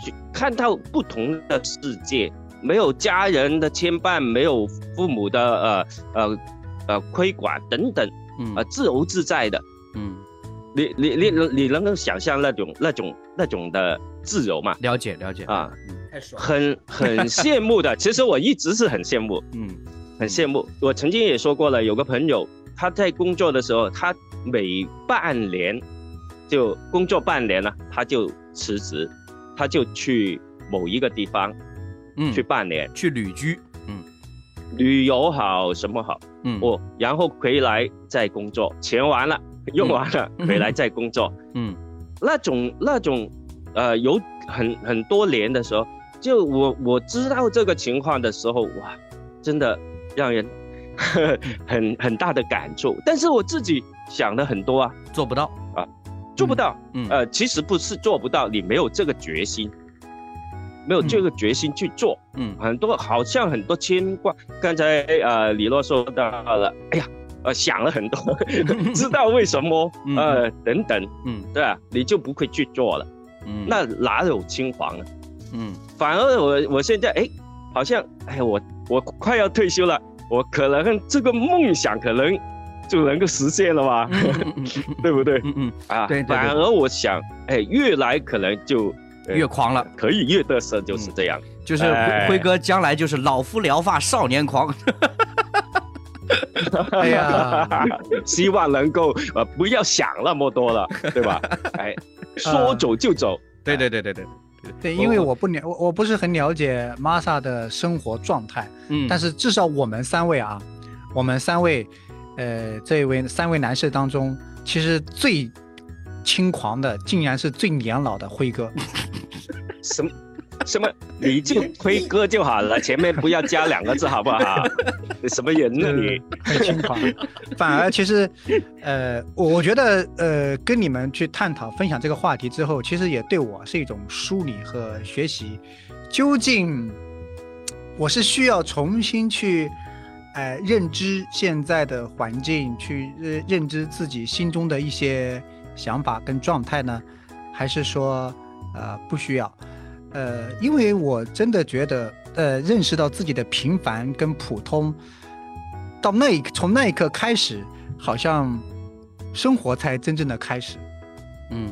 去看到不同的世界，没有家人的牵绊，没有父母的呃呃呃亏管等等，呃自由自在的，嗯，你你你你能够想象那种那种那种的自由吗？了解了解啊，太爽，很很羡慕的。其实我一直是很羡慕，嗯。很羡慕，我曾经也说过了，有个朋友他在工作的时候，他每半年就工作半年了，他就辞职，他就去某一个地方，嗯，去半年，去旅居，嗯，旅游好什么好，嗯，我然后回来再工作，钱完了用完了，回来再工作，嗯，那种那种，呃，有很很多年的时候，就我我知道这个情况的时候，哇，真的。让人 很很大的感触，但是我自己想了很多啊，做不到啊，做不到。嗯，呃，其实不是做不到，你没有这个决心，没有这个决心去做。嗯，很多好像很多牵挂。刚才呃李洛说到了，哎呀，呃想了很多，知道为什么呃等等，嗯，对吧？你就不会去做了。嗯，那哪有轻狂呢？嗯，反而我我现在哎，好像哎我。我快要退休了，我可能这个梦想可能就能够实现了吧，对不对？嗯嗯啊，对。反而我想，哎，越来可能就越狂了，可以越得瑟，就是这样。就是辉哥将来就是老夫聊发少年狂。哎呀，希望能够呃不要想那么多了，对吧？哎，说走就走。对对对对对。对，因为我不了，我我不是很了解玛莎的生活状态，嗯，但是至少我们三位啊，我们三位，呃，这一位三位男士当中，其实最轻狂的，竟然是最年老的辉哥，什么？什么？你就辉哥就好了，前面不要加两个字，好不好？你什么人呢？你很轻狂，反而其实，呃，我我觉得，呃，跟你们去探讨、分享这个话题之后，其实也对我是一种梳理和学习。究竟我是需要重新去呃认知现在的环境，去认认知自己心中的一些想法跟状态呢？还是说呃不需要？呃，因为我真的觉得，呃，认识到自己的平凡跟普通，到那一从那一刻开始，好像生活才真正的开始。嗯，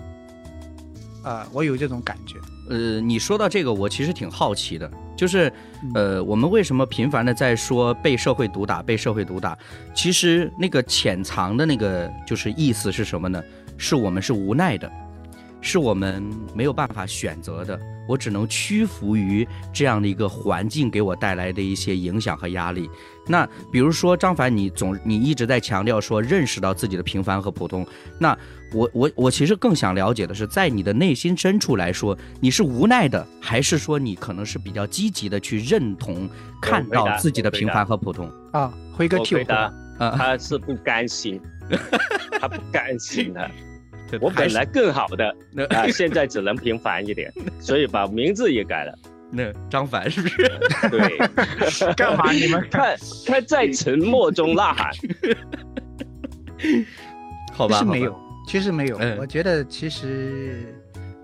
啊，我有这种感觉。呃，你说到这个，我其实挺好奇的，就是，呃，我们为什么频繁的在说被社会毒打，被社会毒打？其实那个潜藏的那个就是意思是什么呢？是我们是无奈的。是我们没有办法选择的，我只能屈服于这样的一个环境给我带来的一些影响和压力。那比如说张凡，你总你一直在强调说认识到自己的平凡和普通。那我我我其实更想了解的是，在你的内心深处来说，你是无奈的，还是说你可能是比较积极的去认同看到自己的平凡和普通啊？辉哥替我回答，他是不甘心，他不甘心的。我本来更好的，啊，现在只能平凡一点，所以把名字也改了。那张凡是不是？对，干嘛？你们看他在沉默中呐喊。好吧，其实没有，其实没有。我觉得其实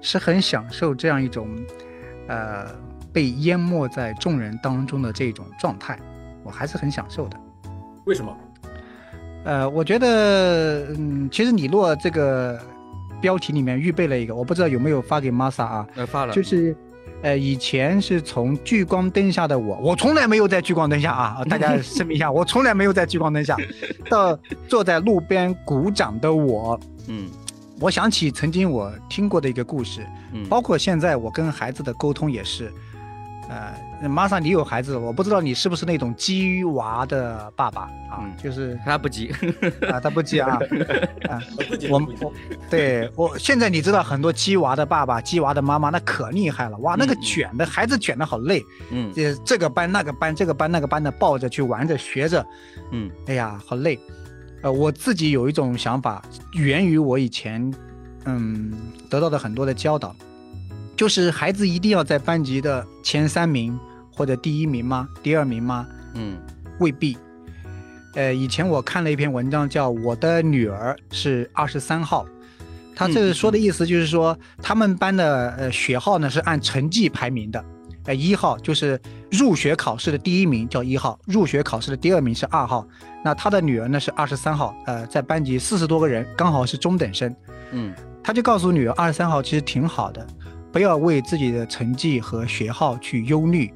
是很享受这样一种，呃，被淹没在众人当中的这种状态，我还是很享受的。为什么？呃，我觉得，嗯，其实李洛这个。标题里面预备了一个，我不知道有没有发给 Masa 啊？呃，发了。就是，呃，以前是从聚光灯下的我，我从来没有在聚光灯下啊！大家声明一下，我从来没有在聚光灯下，到坐在路边鼓掌的我，嗯，我想起曾经我听过的一个故事，嗯，包括现在我跟孩子的沟通也是。呃，马上你有孩子，我不知道你是不是那种鸡娃的爸爸啊？就是他不急 啊，他不急啊 啊！我我对我现在你知道很多鸡娃的爸爸、鸡娃的妈妈那可厉害了哇！那个卷的孩子卷的好累，嗯，这这个班那个班，这个班那个班的抱着去玩着学着，嗯，哎呀好累。呃，我自己有一种想法，源于我以前嗯得到的很多的教导。就是孩子一定要在班级的前三名或者第一名吗？第二名吗？嗯，未必。呃，以前我看了一篇文章，叫《我的女儿是二十三号》，他这说的意思就是说，他们班的呃学号呢是按成绩排名的，呃，一号就是入学考试的第一名叫一号，入学考试的第二名是二号。那他的女儿呢是二十三号，呃，在班级四十多个人，刚好是中等生。嗯，他就告诉女儿，二十三号其实挺好的。不要为自己的成绩和学号去忧虑，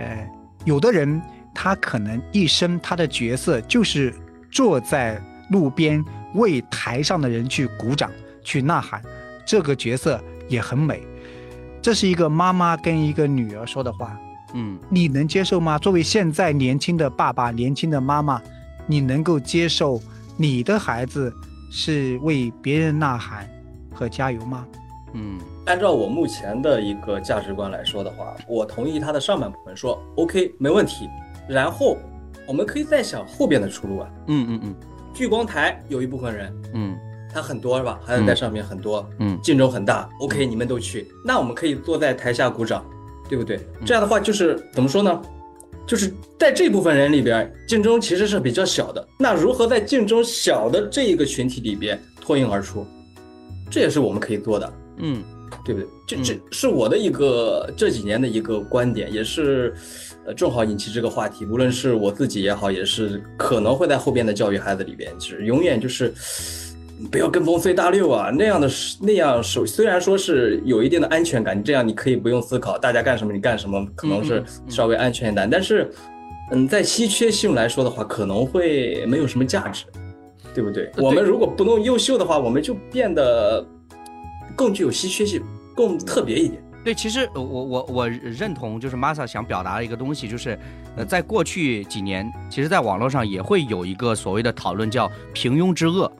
呃，有的人他可能一生他的角色就是坐在路边为台上的人去鼓掌、去呐喊，这个角色也很美。这是一个妈妈跟一个女儿说的话，嗯，你能接受吗？作为现在年轻的爸爸、年轻的妈妈，你能够接受你的孩子是为别人呐喊和加油吗？嗯。按照我目前的一个价值观来说的话，我同意他的上半部分，说 OK 没问题。然后我们可以再想后边的出路啊。嗯嗯嗯。聚光台有一部分人，嗯，他很多是吧？孩子在上面很多，嗯，竞争很大。OK，你们都去，那我们可以坐在台下鼓掌，对不对？这样的话就是怎么说呢？就是在这部分人里边，竞争其实是比较小的。那如何在竞争小的这一个群体里边脱颖而出？这也是我们可以做的。嗯。对不对？这这是我的一个这几年的一个观点，也是，呃，正好引起这个话题。无论是我自己也好，也是可能会在后边的教育孩子里边，就是永远就是不要跟风随大流啊。那样的那样首虽然说是有一定的安全感，这样你可以不用思考，大家干什么你干什么，可能是稍微安全一点。但是，嗯，在稀缺性来说的话，可能会没有什么价值，对不对？我们如果不弄优秀的话，我们就变得。更具有稀缺性，更特别一点。对，其实我我我认同，就是 Masa 想表达的一个东西，就是呃，在过去几年，其实在网络上也会有一个所谓的讨论，叫平庸之恶，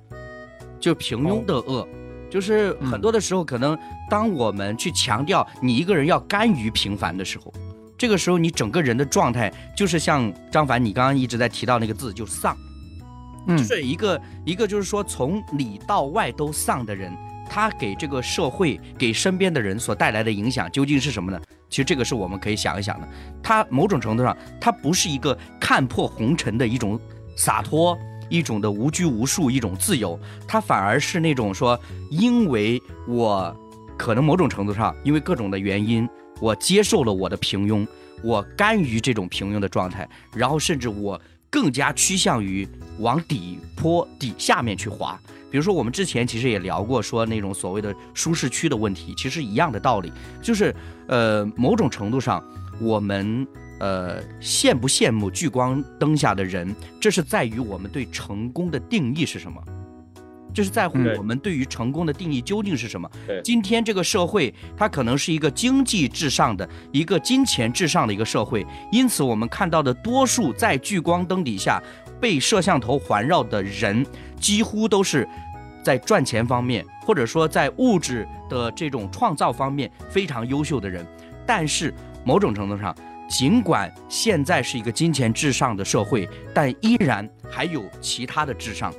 就平庸的恶，就是很多的时候，可能当我们去强调你一个人要甘于平凡的时候，这个时候你整个人的状态就是像张凡你刚刚一直在提到那个字，就丧，就，是一个一个就是说从里到外都丧的人。他给这个社会、给身边的人所带来的影响究竟是什么呢？其实这个是我们可以想一想的。它某种程度上，它不是一个看破红尘的一种洒脱，一种的无拘无束，一种自由。它反而是那种说，因为我可能某种程度上，因为各种的原因，我接受了我的平庸，我甘于这种平庸的状态，然后甚至我更加趋向于往底坡底下面去滑。比如说，我们之前其实也聊过，说那种所谓的舒适区的问题，其实一样的道理，就是呃，某种程度上，我们呃羡不羡慕聚光灯下的人，这是在于我们对成功的定义是什么，这是在乎我们对于成功的定义究竟是什么。今天这个社会，它可能是一个经济至上的、一个金钱至上的一个社会，因此我们看到的多数在聚光灯底下被摄像头环绕的人。几乎都是在赚钱方面，或者说在物质的这种创造方面非常优秀的人，但是某种程度上，尽管现在是一个金钱至上的社会，但依然还有其他的至上，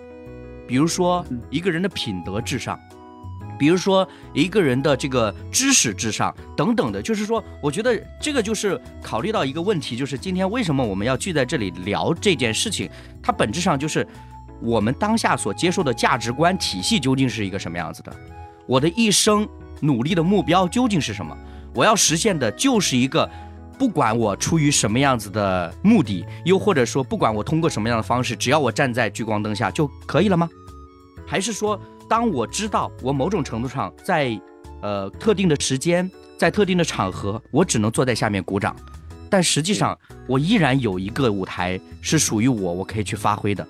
比如说一个人的品德至上，比如说一个人的这个知识至上等等的。就是说，我觉得这个就是考虑到一个问题，就是今天为什么我们要聚在这里聊这件事情，它本质上就是。我们当下所接受的价值观体系究竟是一个什么样子的？我的一生努力的目标究竟是什么？我要实现的就是一个，不管我出于什么样子的目的，又或者说不管我通过什么样的方式，只要我站在聚光灯下就可以了吗？还是说，当我知道我某种程度上在，呃特定的时间，在特定的场合，我只能坐在下面鼓掌，但实际上我依然有一个舞台是属于我，我可以去发挥的。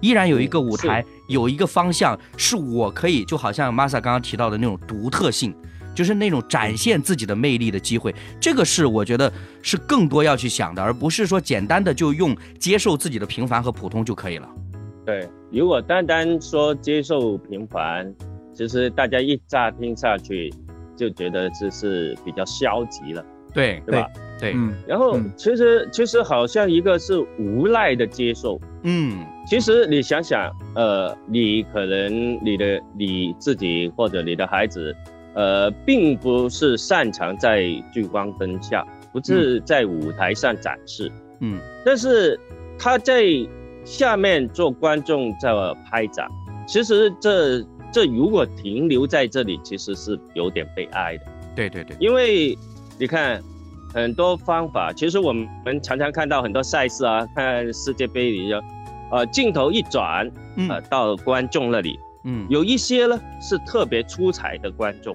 依然有一个舞台，有一个方向，是我可以，就好像 Masa 刚刚提到的那种独特性，就是那种展现自己的魅力的机会。这个是我觉得是更多要去想的，而不是说简单的就用接受自己的平凡和普通就可以了。对，如果单单说接受平凡，其实大家一乍听下去就觉得这是比较消极了，对对吧？对，然后其实其实好像一个是无奈的接受，嗯，其实你想想，呃，你可能你的你自己或者你的孩子，呃，并不是擅长在聚光灯下，不是在舞台上展示，嗯，但是他在下面做观众在拍掌，其实这这如果停留在这里，其实是有点悲哀的，对对对，因为你看。很多方法，其实我们常常看到很多赛事啊，看世界杯里的，呃，镜头一转，呃，到观众那里，嗯，有一些呢是特别出彩的观众，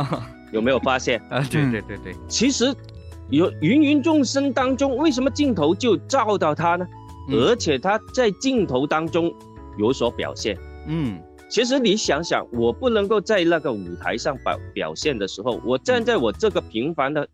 有没有发现？啊，对对对对，其实有芸芸众生当中，为什么镜头就照到他呢？而且他在镜头当中有所表现，嗯，其实你想想，我不能够在那个舞台上表表现的时候，我站在我这个平凡的。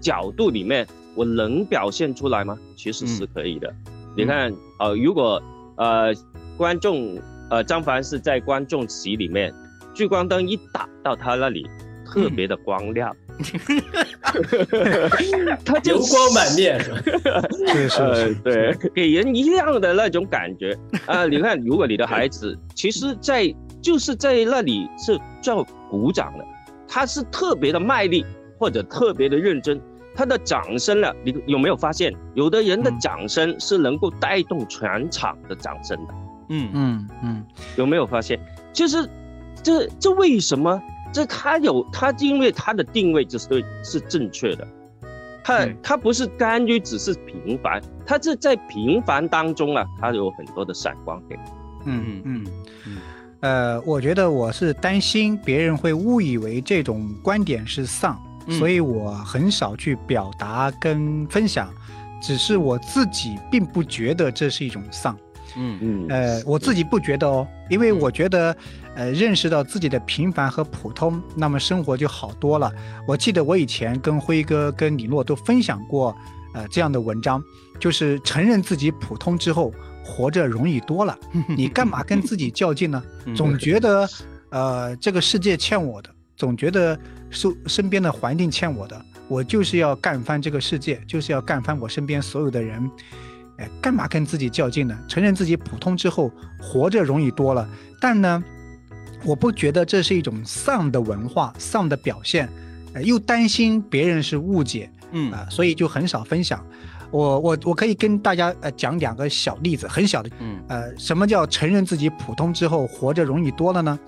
角度里面，我能表现出来吗？其实是可以的。你看，呃，如果呃观众呃张凡是在观众席里面，聚光灯一打到他那里，特别的光亮，他就流光满面，是是，对，给人一样的那种感觉啊。你看，如果你的孩子其实，在就是在那里是叫鼓掌的，他是特别的卖力或者特别的认真。他的掌声呢？你有没有发现，有的人的掌声是能够带动全场的掌声的？嗯嗯嗯，有没有发现？其实，这这为什么？这他有他，因为他的定位就是对是正确的。他他不是甘于只是平凡，他是在平凡当中啊，他有很多的闪光点。嗯嗯嗯嗯。呃，我觉得我是担心别人会误以为这种观点是丧。所以我很少去表达跟分享，只是我自己并不觉得这是一种丧，嗯嗯，呃，我自己不觉得哦，因为我觉得，呃，认识到自己的平凡和普通，那么生活就好多了。我记得我以前跟辉哥、跟李诺都分享过，呃，这样的文章，就是承认自己普通之后，活着容易多了。你干嘛跟自己较劲呢？总觉得，呃，这个世界欠我的。总觉得身身边的环境欠我的，我就是要干翻这个世界，就是要干翻我身边所有的人。哎，干嘛跟自己较劲呢？承认自己普通之后，活着容易多了。但呢，我不觉得这是一种丧的文化、丧的表现。呃又担心别人是误解，嗯啊，所以就很少分享。我我我可以跟大家呃讲两个小例子，很小的，嗯，呃，什么叫承认自己普通之后活着容易多了呢？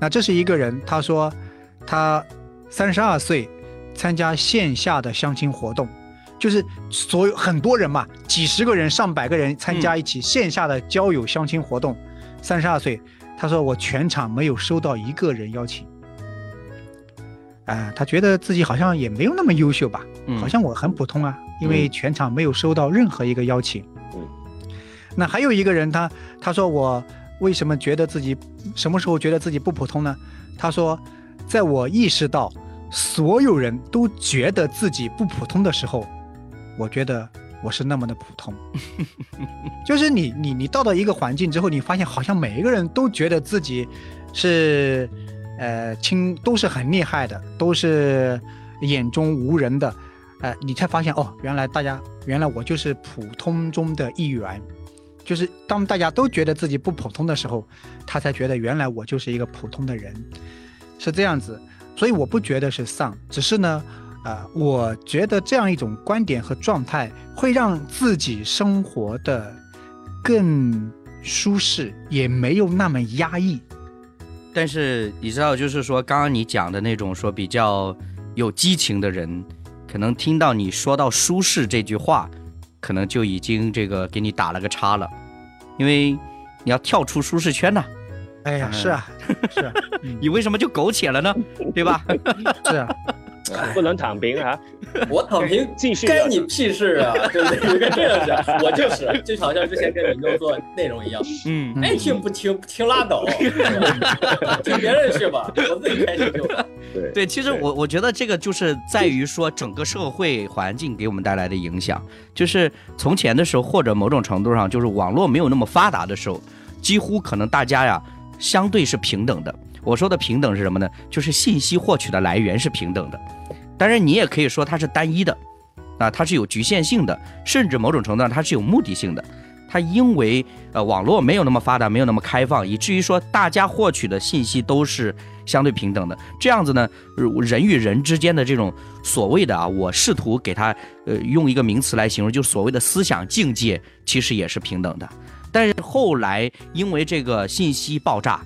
那这是一个人，他说他三十二岁参加线下的相亲活动，就是所有很多人嘛，几十个人、上百个人参加一起线下的交友相亲活动，三十二岁，他说我全场没有收到一个人邀请。啊，他觉得自己好像也没有那么优秀吧，好像我很普通啊，因为全场没有收到任何一个邀请。嗯，那还有一个人，他他说我为什么觉得自己什么时候觉得自己不普通呢？他说，在我意识到所有人都觉得自己不普通的时候，我觉得我是那么的普通。就是你你你到了一个环境之后，你发现好像每一个人都觉得自己是。呃，亲都是很厉害的，都是眼中无人的，呃，你才发现哦，原来大家原来我就是普通中的一员，就是当大家都觉得自己不普通的时候，他才觉得原来我就是一个普通的人，是这样子，所以我不觉得是丧，只是呢，呃，我觉得这样一种观点和状态会让自己生活的更舒适，也没有那么压抑。但是你知道，就是说，刚刚你讲的那种说比较有激情的人，可能听到你说到舒适这句话，可能就已经这个给你打了个叉了，因为你要跳出舒适圈呐。哎呀，是啊，是啊，你为什么就苟且了呢？对吧？是啊。不能躺平啊！我躺平，继续，干你屁事啊！对不对？这样讲，我就是，就好像之前跟你们做内容一样，嗯，爱听不听，不听拉倒，听别人去吧，我自己开心就好。对对，其实我我觉得这个就是在于说整个社会环境给我们带来的影响，就是从前的时候，或者某种程度上，就是网络没有那么发达的时候，几乎可能大家呀相对是平等的。我说的平等是什么呢？就是信息获取的来源是平等的。当然，你也可以说它是单一的，啊，它是有局限性的，甚至某种程度上它是有目的性的。它因为呃网络没有那么发达，没有那么开放，以至于说大家获取的信息都是相对平等的。这样子呢，人与人之间的这种所谓的啊，我试图给它呃用一个名词来形容，就所谓的思想境界，其实也是平等的。但是后来因为这个信息爆炸，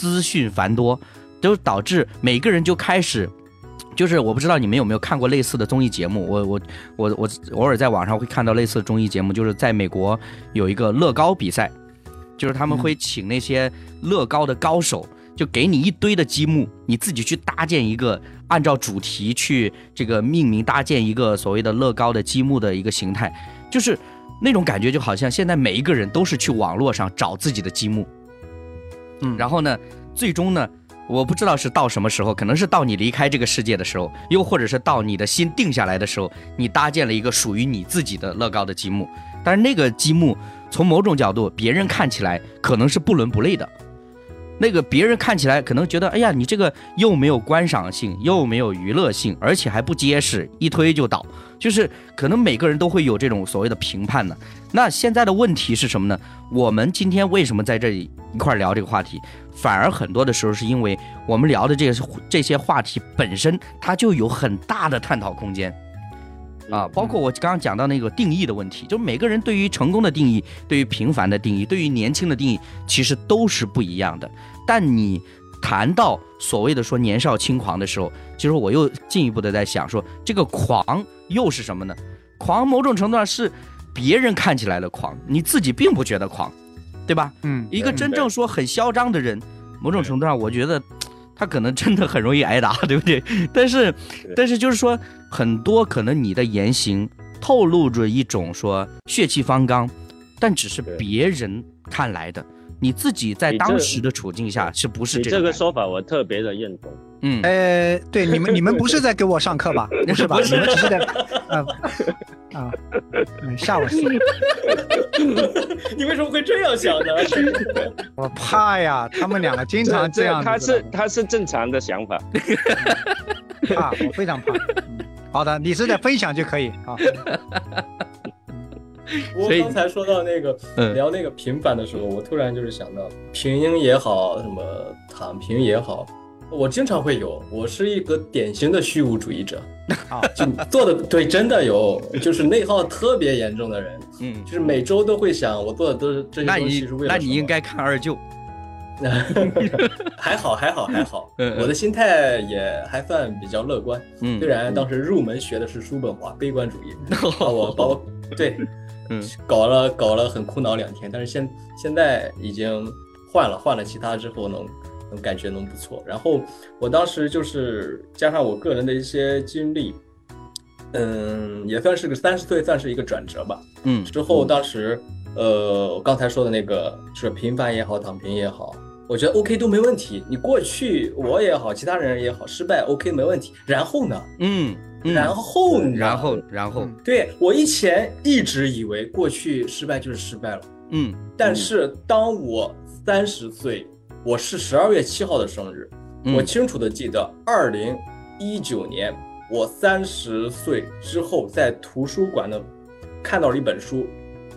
资讯繁多，都导致每个人就开始。就是我不知道你们有没有看过类似的综艺节目，我我我我偶尔在网上会看到类似的综艺节目，就是在美国有一个乐高比赛，就是他们会请那些乐高的高手，就给你一堆的积木，你自己去搭建一个，按照主题去这个命名搭建一个所谓的乐高的积木的一个形态，就是那种感觉就好像现在每一个人都是去网络上找自己的积木，嗯，然后呢，最终呢。我不知道是到什么时候，可能是到你离开这个世界的时候，又或者是到你的心定下来的时候，你搭建了一个属于你自己的乐高的积木。但是那个积木从某种角度，别人看起来可能是不伦不类的。那个别人看起来可能觉得，哎呀，你这个又没有观赏性，又没有娱乐性，而且还不结实，一推就倒。就是可能每个人都会有这种所谓的评判呢。那现在的问题是什么呢？我们今天为什么在这里一块聊这个话题？反而很多的时候是因为我们聊的这些这些话题本身，它就有很大的探讨空间，啊，包括我刚刚讲到那个定义的问题，就是每个人对于成功的定义、对于平凡的定义、对于年轻的定义，其实都是不一样的。但你谈到所谓的说年少轻狂的时候，其实我又进一步的在想说，这个狂又是什么呢？狂某种程度上是别人看起来的狂，你自己并不觉得狂。对吧？嗯，一个真正说很嚣张的人，某种程度上，我觉得 他可能真的很容易挨打，对不对？但是，但是就是说，很多可能你的言行透露着一种说血气方刚，但只是别人看来的，你自己在当时的处境下是不是这个说法？我特别的认同。嗯，呃，对，你们 你们不是在给我上课吧？不是吧？你们只是在，啊啊，吓我死！你为什么会这样想呢？我怕呀，他们两个经常这样。他是他是正常的想法。怕，我非常怕。好的，你是在分享就可以啊。我刚才说到那个聊那个平凡的时候，我突然就是想到，平庸也好，什么躺平也好。我经常会有，我是一个典型的虚无主义者，就做的对，真的有，就是内耗特别严重的人，嗯，就是每周都会想，我做的都是这些东西是为了那你应该看二舅，还好还好还好，我的心态也还算比较乐观，嗯，虽然当时入门学的是叔本华悲观主义，把我把我对，嗯，搞了搞了很苦恼两天，但是现现在已经换了换了其他之后能。能感觉能不错，然后我当时就是加上我个人的一些经历，嗯，也算是个三十岁，算是一个转折吧。嗯，之后当时，呃，我刚才说的那个是平凡也好，躺平也好，我觉得 OK 都没问题。你过去我也好，其他人也好，失败 OK 没问题。然后呢？嗯，然后，然后，然后，对我以前一直以为过去失败就是失败了。嗯，但是当我三十岁。我是十二月七号的生日，我清楚的记得，二零一九年我三十岁之后，在图书馆的看到了一本书，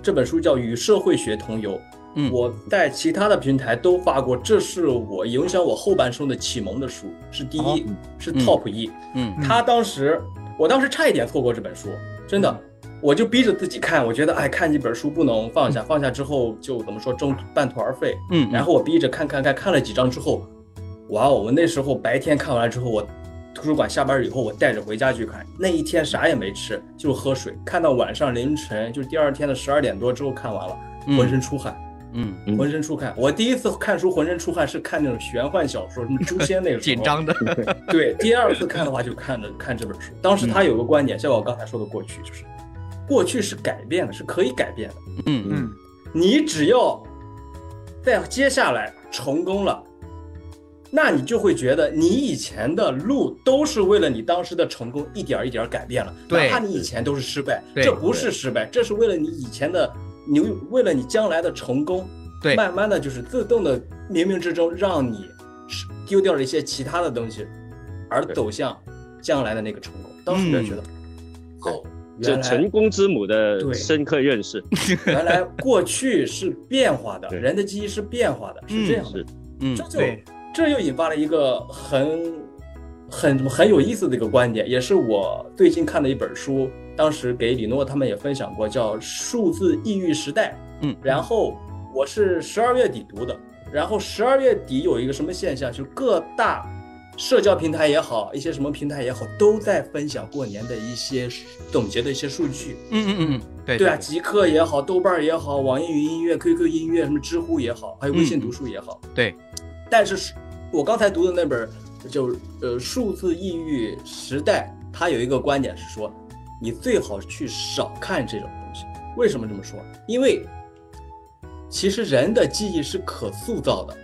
这本书叫《与社会学同游》。嗯，我在其他的平台都发过，这是我影响我后半生的启蒙的书，是第一，是 top 一。嗯，他当时，我当时差一点错过这本书，真的。我就逼着自己看，我觉得哎，看几本书不能放下，放下之后就怎么说中半途而废。嗯，然后我逼着看看看，看了几章之后，哇哦！我那时候白天看完了之后，我图书馆下班以后，我带着回家去看。那一天啥也没吃，就喝水，看到晚上凌晨，就是第二天的十二点多之后看完了，浑身出汗。嗯，浑身出汗。我第一次看书浑身出汗是看那种玄幻小说，什么诛仙那种紧张的。对，第二次看的话就看着看这本书。当时他有个观点，像我刚才说的过去就是。过去是改变的，是可以改变的。嗯嗯，你只要在接下来成功了，那你就会觉得你以前的路都是为了你当时的成功一点一点改变了。哪怕你以前都是失败，这不是失败，这是为了你以前的你为了你将来的成功。对，慢慢的就是自动的冥冥之中让你丢掉了一些其他的东西，而走向将来的那个成功。当时就觉得好。这成功之母的深刻认识，原来过去是变化的，人的记忆是变化的，是这样的，嗯，这就这又引发了一个很很很有意思的一个观点，也是我最近看的一本书，当时给李诺他们也分享过，叫《数字抑郁时代》，嗯，然后我是十二月底读的，然后十二月底有一个什么现象，就是各大。社交平台也好，一些什么平台也好，都在分享过年的一些总结的一些数据。嗯嗯嗯，对对啊，极客也好，豆瓣也好，网易云音乐、QQ 音乐，什么知乎也好，还有微信读书也好。对，但是，我刚才读的那本就呃数字抑郁时代，它有一个观点是说，你最好去少看这种东西。为什么这么说？因为其实人的记忆是可塑造的，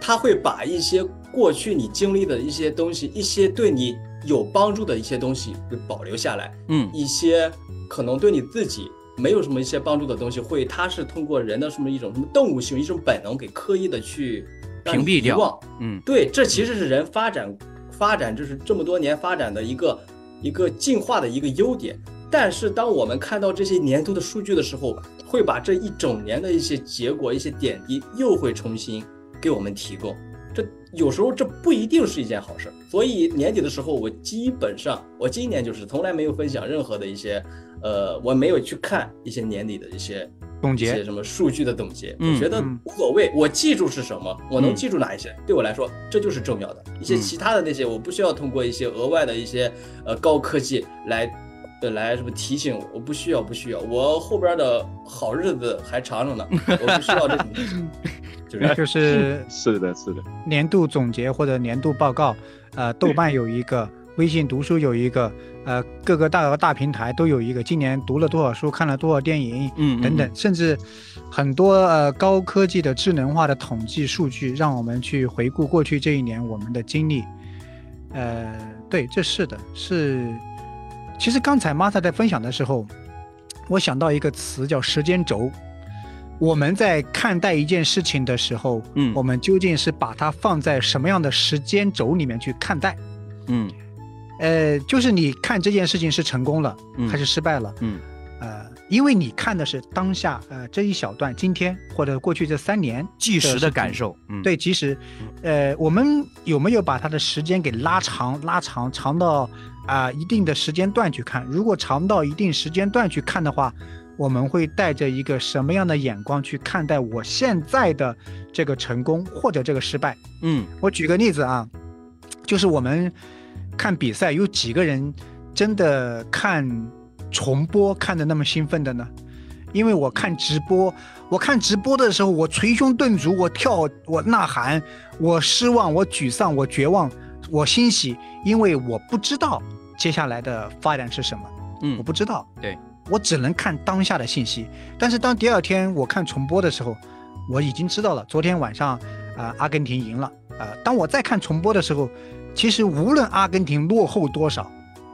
他会把一些。过去你经历的一些东西，一些对你有帮助的一些东西给保留下来，嗯，一些可能对你自己没有什么一些帮助的东西，会它是通过人的什么一种什么动物性一种本能给刻意的去屏蔽掉，嗯，对，这其实是人发展发展就是这么多年发展的一个一个进化的一个优点。但是当我们看到这些年度的数据的时候，会把这一整年的一些结果、一些点滴又会重新给我们提供。这有时候这不一定是一件好事，所以年底的时候，我基本上我今年就是从来没有分享任何的一些，呃，我没有去看一些年底的一些总结，什么数据的总结，我觉得无所谓，我记住是什么，我能记住哪一些，对我来说这就是重要的。一些其他的那些，我不需要通过一些额外的一些呃高科技来，来什么提醒我，我不需要，不需要，我后边的好日子还长着呢，我不需要这种。就是 是的，是的，年度总结或者年度报告，呃，豆瓣有一个，微信读书有一个，呃，各个大大平台都有一个。今年读了多少书，看了多少电影，嗯，等等，甚至很多呃高科技的智能化的统计数据，让我们去回顾过去这一年我们的经历。呃，对，这是的，是。其实刚才 Martha 在分享的时候，我想到一个词叫时间轴。我们在看待一件事情的时候，嗯，我们究竟是把它放在什么样的时间轴里面去看待？嗯，呃，就是你看这件事情是成功了，还是失败了？嗯，呃，因为你看的是当下，呃，这一小段，今天或者过去这三年即时的感受，嗯，对，即时，呃，我们有没有把它的时间给拉长，拉长，长到啊一定的时间段去看？如果长到一定时间段去看的话，我们会带着一个什么样的眼光去看待我现在的这个成功或者这个失败？嗯，我举个例子啊，就是我们看比赛，有几个人真的看。重播看的那么兴奋的呢？因为我看直播，我看直播的时候，我捶胸顿足，我跳，我呐喊，我失望，我沮丧，我绝望，我欣喜，因为我不知道接下来的发展是什么。嗯，我不知道。对，我只能看当下的信息。但是当第二天我看重播的时候，我已经知道了昨天晚上啊，阿根廷赢了。啊，当我再看重播的时候，其实无论阿根廷落后多少，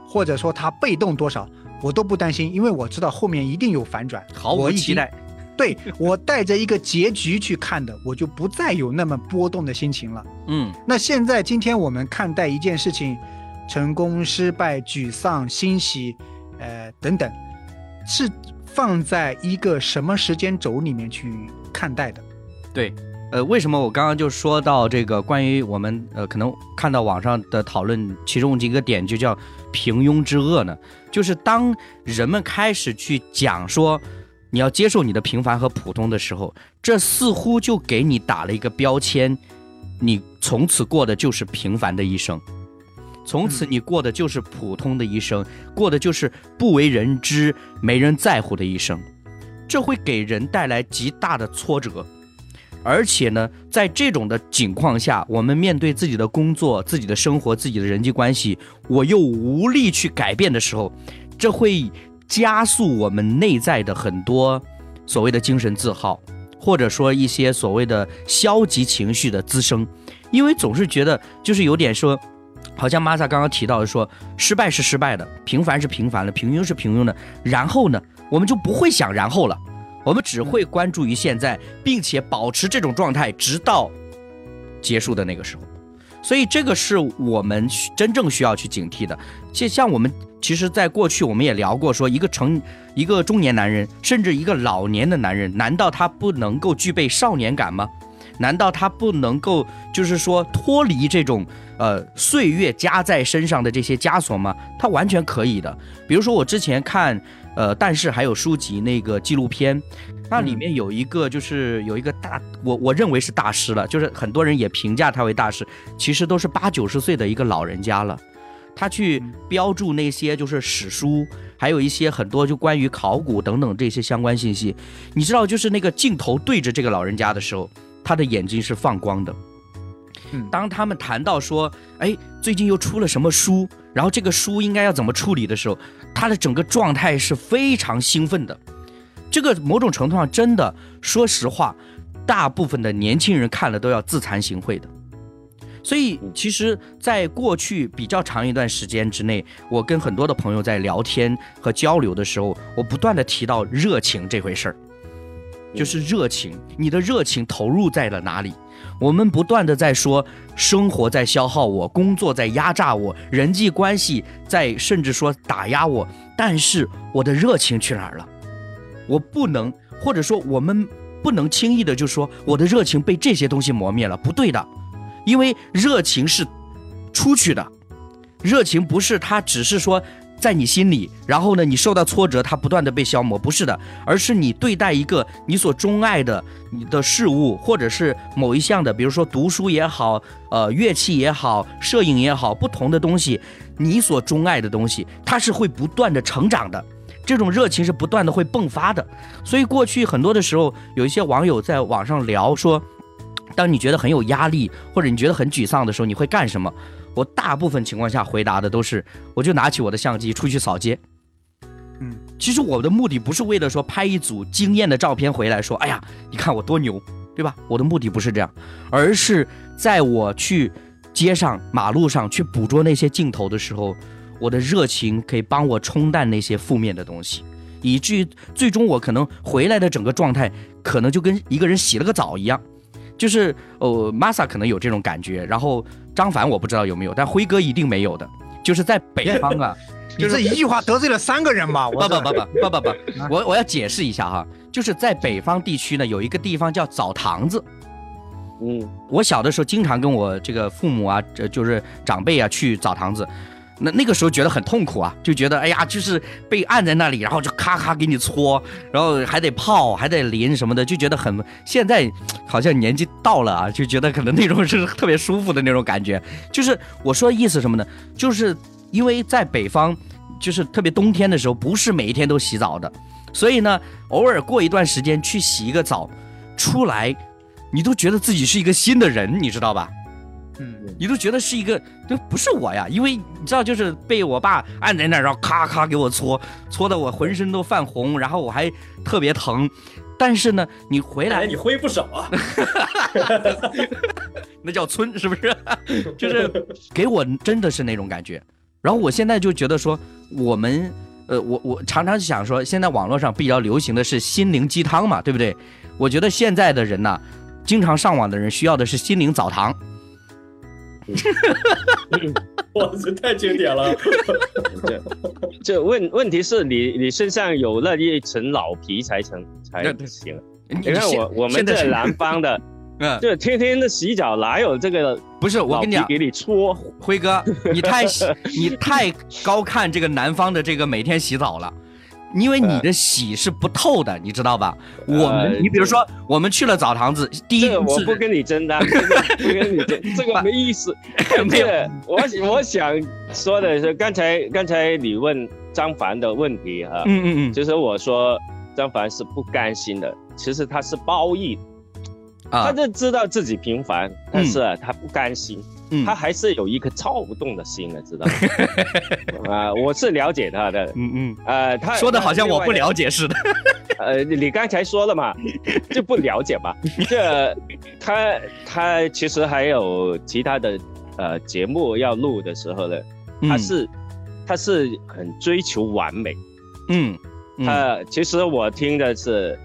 或者说他被动多少。我都不担心，因为我知道后面一定有反转，毫无期待。对我带着一个结局去看的，我就不再有那么波动的心情了。嗯，那现在今天我们看待一件事情，成功、失败、沮丧、欣喜，呃等等，是放在一个什么时间轴里面去看待的？对。呃，为什么我刚刚就说到这个关于我们呃可能看到网上的讨论，其中一个点就叫平庸之恶呢？就是当人们开始去讲说你要接受你的平凡和普通的时候，这似乎就给你打了一个标签，你从此过的就是平凡的一生，从此你过的就是普通的一生，过的就是不为人知、没人在乎的一生，这会给人带来极大的挫折。而且呢，在这种的情况下，我们面对自己的工作、自己的生活、自己的人际关系，我又无力去改变的时候，这会加速我们内在的很多所谓的精神自耗，或者说一些所谓的消极情绪的滋生。因为总是觉得，就是有点说，好像玛萨刚刚提到的说，失败是失败的，平凡是平凡的，平庸是平庸的，然后呢，我们就不会想然后了。我们只会关注于现在，并且保持这种状态，直到结束的那个时候。所以，这个是我们真正需要去警惕的。就像我们其实，在过去我们也聊过，说一个成一个中年男人，甚至一个老年的男人，难道他不能够具备少年感吗？难道他不能够就是说脱离这种呃岁月加在身上的这些枷锁吗？他完全可以的。比如说，我之前看。呃，但是还有书籍那个纪录片，那里面有一个就是有一个大，我我认为是大师了，就是很多人也评价他为大师，其实都是八九十岁的一个老人家了，他去标注那些就是史书，还有一些很多就关于考古等等这些相关信息，你知道，就是那个镜头对着这个老人家的时候，他的眼睛是放光的。当他们谈到说，哎，最近又出了什么书，然后这个书应该要怎么处理的时候，他的整个状态是非常兴奋的。这个某种程度上真的，说实话，大部分的年轻人看了都要自惭形秽的。所以，其实，在过去比较长一段时间之内，我跟很多的朋友在聊天和交流的时候，我不断的提到热情这回事儿，就是热情，你的热情投入在了哪里？我们不断的在说，生活在消耗我，工作在压榨我，人际关系在甚至说打压我，但是我的热情去哪儿了？我不能，或者说我们不能轻易的就说我的热情被这些东西磨灭了，不对的，因为热情是出去的，热情不是它只是说。在你心里，然后呢，你受到挫折，它不断的被消磨，不是的，而是你对待一个你所钟爱的你的事物，或者是某一项的，比如说读书也好，呃，乐器也好，摄影也好，不同的东西，你所钟爱的东西，它是会不断的成长的，这种热情是不断的会迸发的。所以过去很多的时候，有一些网友在网上聊说，当你觉得很有压力，或者你觉得很沮丧的时候，你会干什么？我大部分情况下回答的都是，我就拿起我的相机出去扫街。嗯，其实我的目的不是为了说拍一组惊艳的照片回来说，哎呀，你看我多牛，对吧？我的目的不是这样，而是在我去街上、马路上去捕捉那些镜头的时候，我的热情可以帮我冲淡那些负面的东西，以至于最终我可能回来的整个状态，可能就跟一个人洗了个澡一样。就是呃，Masa 可能有这种感觉，然后张凡我不知道有没有，但辉哥一定没有的。就是在北方啊，你这一句话得罪了三个人嘛？不不不不不不不，我我要解释一下哈，就是在北方地区呢，有一个地方叫澡堂子。嗯，我小的时候经常跟我这个父母啊，这就是长辈啊去澡堂子。那那个时候觉得很痛苦啊，就觉得哎呀，就是被按在那里，然后就咔咔给你搓，然后还得泡，还得淋什么的，就觉得很。现在好像年纪到了啊，就觉得可能那种是特别舒服的那种感觉。就是我说的意思什么呢？就是因为在北方，就是特别冬天的时候，不是每一天都洗澡的，所以呢，偶尔过一段时间去洗一个澡，出来，你都觉得自己是一个新的人，你知道吧？嗯，你都觉得是一个，就不是我呀，因为你知道，就是被我爸按在那儿，然后咔咔给我搓，搓的我浑身都泛红，然后我还特别疼。但是呢，你回来你挥不少啊，那叫村是不是？就是给我真的是那种感觉。然后我现在就觉得说，我们，呃，我我常常想说，现在网络上比较流行的是心灵鸡汤嘛，对不对？我觉得现在的人呢，经常上网的人需要的是心灵澡堂。哇，这太经典了！这这问问题是你你身上有那一层老皮才成才行。你看我我们这南方的，嗯，就天天的洗澡，哪有这个？不是我跟你讲，给你搓，辉哥，你太你太高看这个南方的这个每天洗澡了。因为你的洗是不透的，你知道吧？我们，你比如说，我们去了澡堂子，第一，我不跟你争 的，不跟你争，这个 没意思。没有，我我想说的是，刚才刚才你问张凡的问题哈，嗯嗯嗯，就是我说张凡是不甘心的，其实他是褒义，他就知道自己平凡，但是他不甘心。他还是有一颗躁动的心的，知道吗？啊，我是了解他的。嗯嗯。呃，他说的好像我不了解似的。呃，你刚才说了嘛，就不了解嘛。这他他其实还有其他的呃节目要录的时候呢，他是他是很追求完美。嗯。他其实我听的是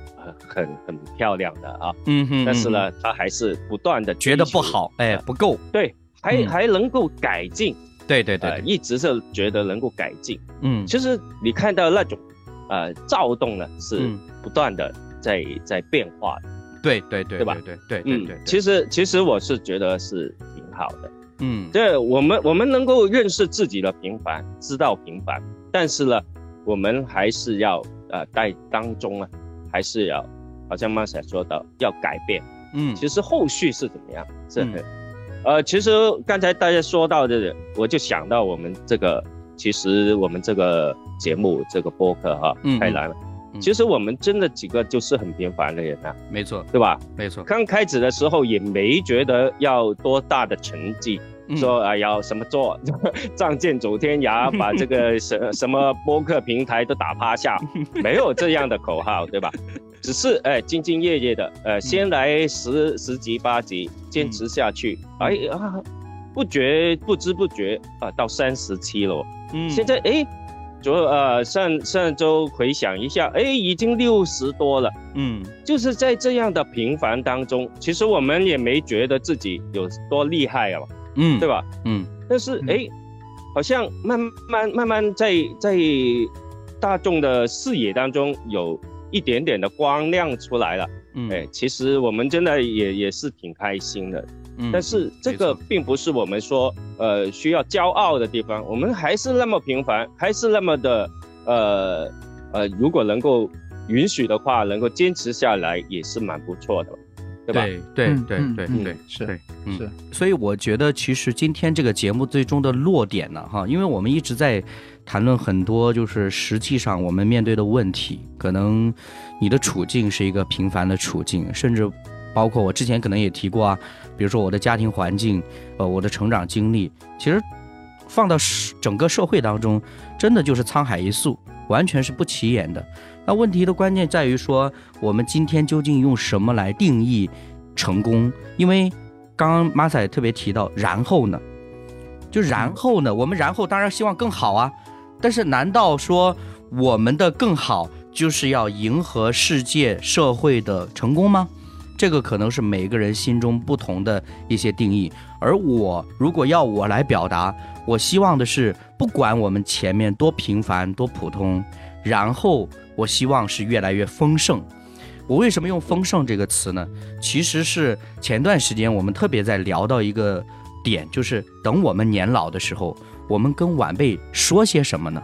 很很漂亮的啊。嗯哼。但是呢，他还是不断的觉得不好，哎，不够。对。还还能够改进，对对对，一直是觉得能够改进。嗯，其实你看到那种，呃，躁动呢是不断的在在变化的。对对对，对吧？对对对对。其实其实我是觉得是挺好的。嗯，对我们我们能够认识自己的平凡，知道平凡，但是呢，我们还是要呃在当中呢，还是要，好像马仔说的要改变。嗯，其实后续是怎么样？是很。呃，其实刚才大家说到的，我就想到我们这个，其实我们这个节目这个播客哈，太难了。其实我们真的几个就是很平凡的人啊，没错，对吧？没错。刚开始的时候也没觉得要多大的成绩，说啊要什么做，仗剑走天涯，把这个什什么播客平台都打趴下，没有这样的口号，对吧？只是哎，兢兢业业的，呃，先来十十集八集，坚持下去，哎啊，不觉不知不觉啊，到三十期了，嗯，现在哎，昨呃上上周回想一下，哎，已经六十多了，嗯，就是在这样的平凡当中，其实我们也没觉得自己有多厉害啊，嗯，对吧？嗯，但是哎，好像慢慢慢慢在在大众的视野当中有。一点点的光亮出来了，嗯，哎，其实我们真的也也是挺开心的，嗯，但是这个并不是我们说呃需要骄傲的地方，我们还是那么平凡，还是那么的呃呃，如果能够允许的话，能够坚持下来也是蛮不错的，对吧？对对对对对，是是，所以我觉得其实今天这个节目最终的落点呢，哈，因为我们一直在。谈论很多，就是实际上我们面对的问题，可能你的处境是一个平凡的处境，甚至包括我之前可能也提过啊，比如说我的家庭环境，呃，我的成长经历，其实放到整个社会当中，真的就是沧海一粟，完全是不起眼的。那问题的关键在于说，我们今天究竟用什么来定义成功？因为刚刚马仔特别提到，然后呢，就然后呢，我们然后当然希望更好啊。但是，难道说我们的更好就是要迎合世界社会的成功吗？这个可能是每个人心中不同的一些定义。而我如果要我来表达，我希望的是，不管我们前面多平凡多普通，然后我希望是越来越丰盛。我为什么用丰盛这个词呢？其实是前段时间我们特别在聊到一个点，就是等我们年老的时候，我们跟晚辈说些什么呢？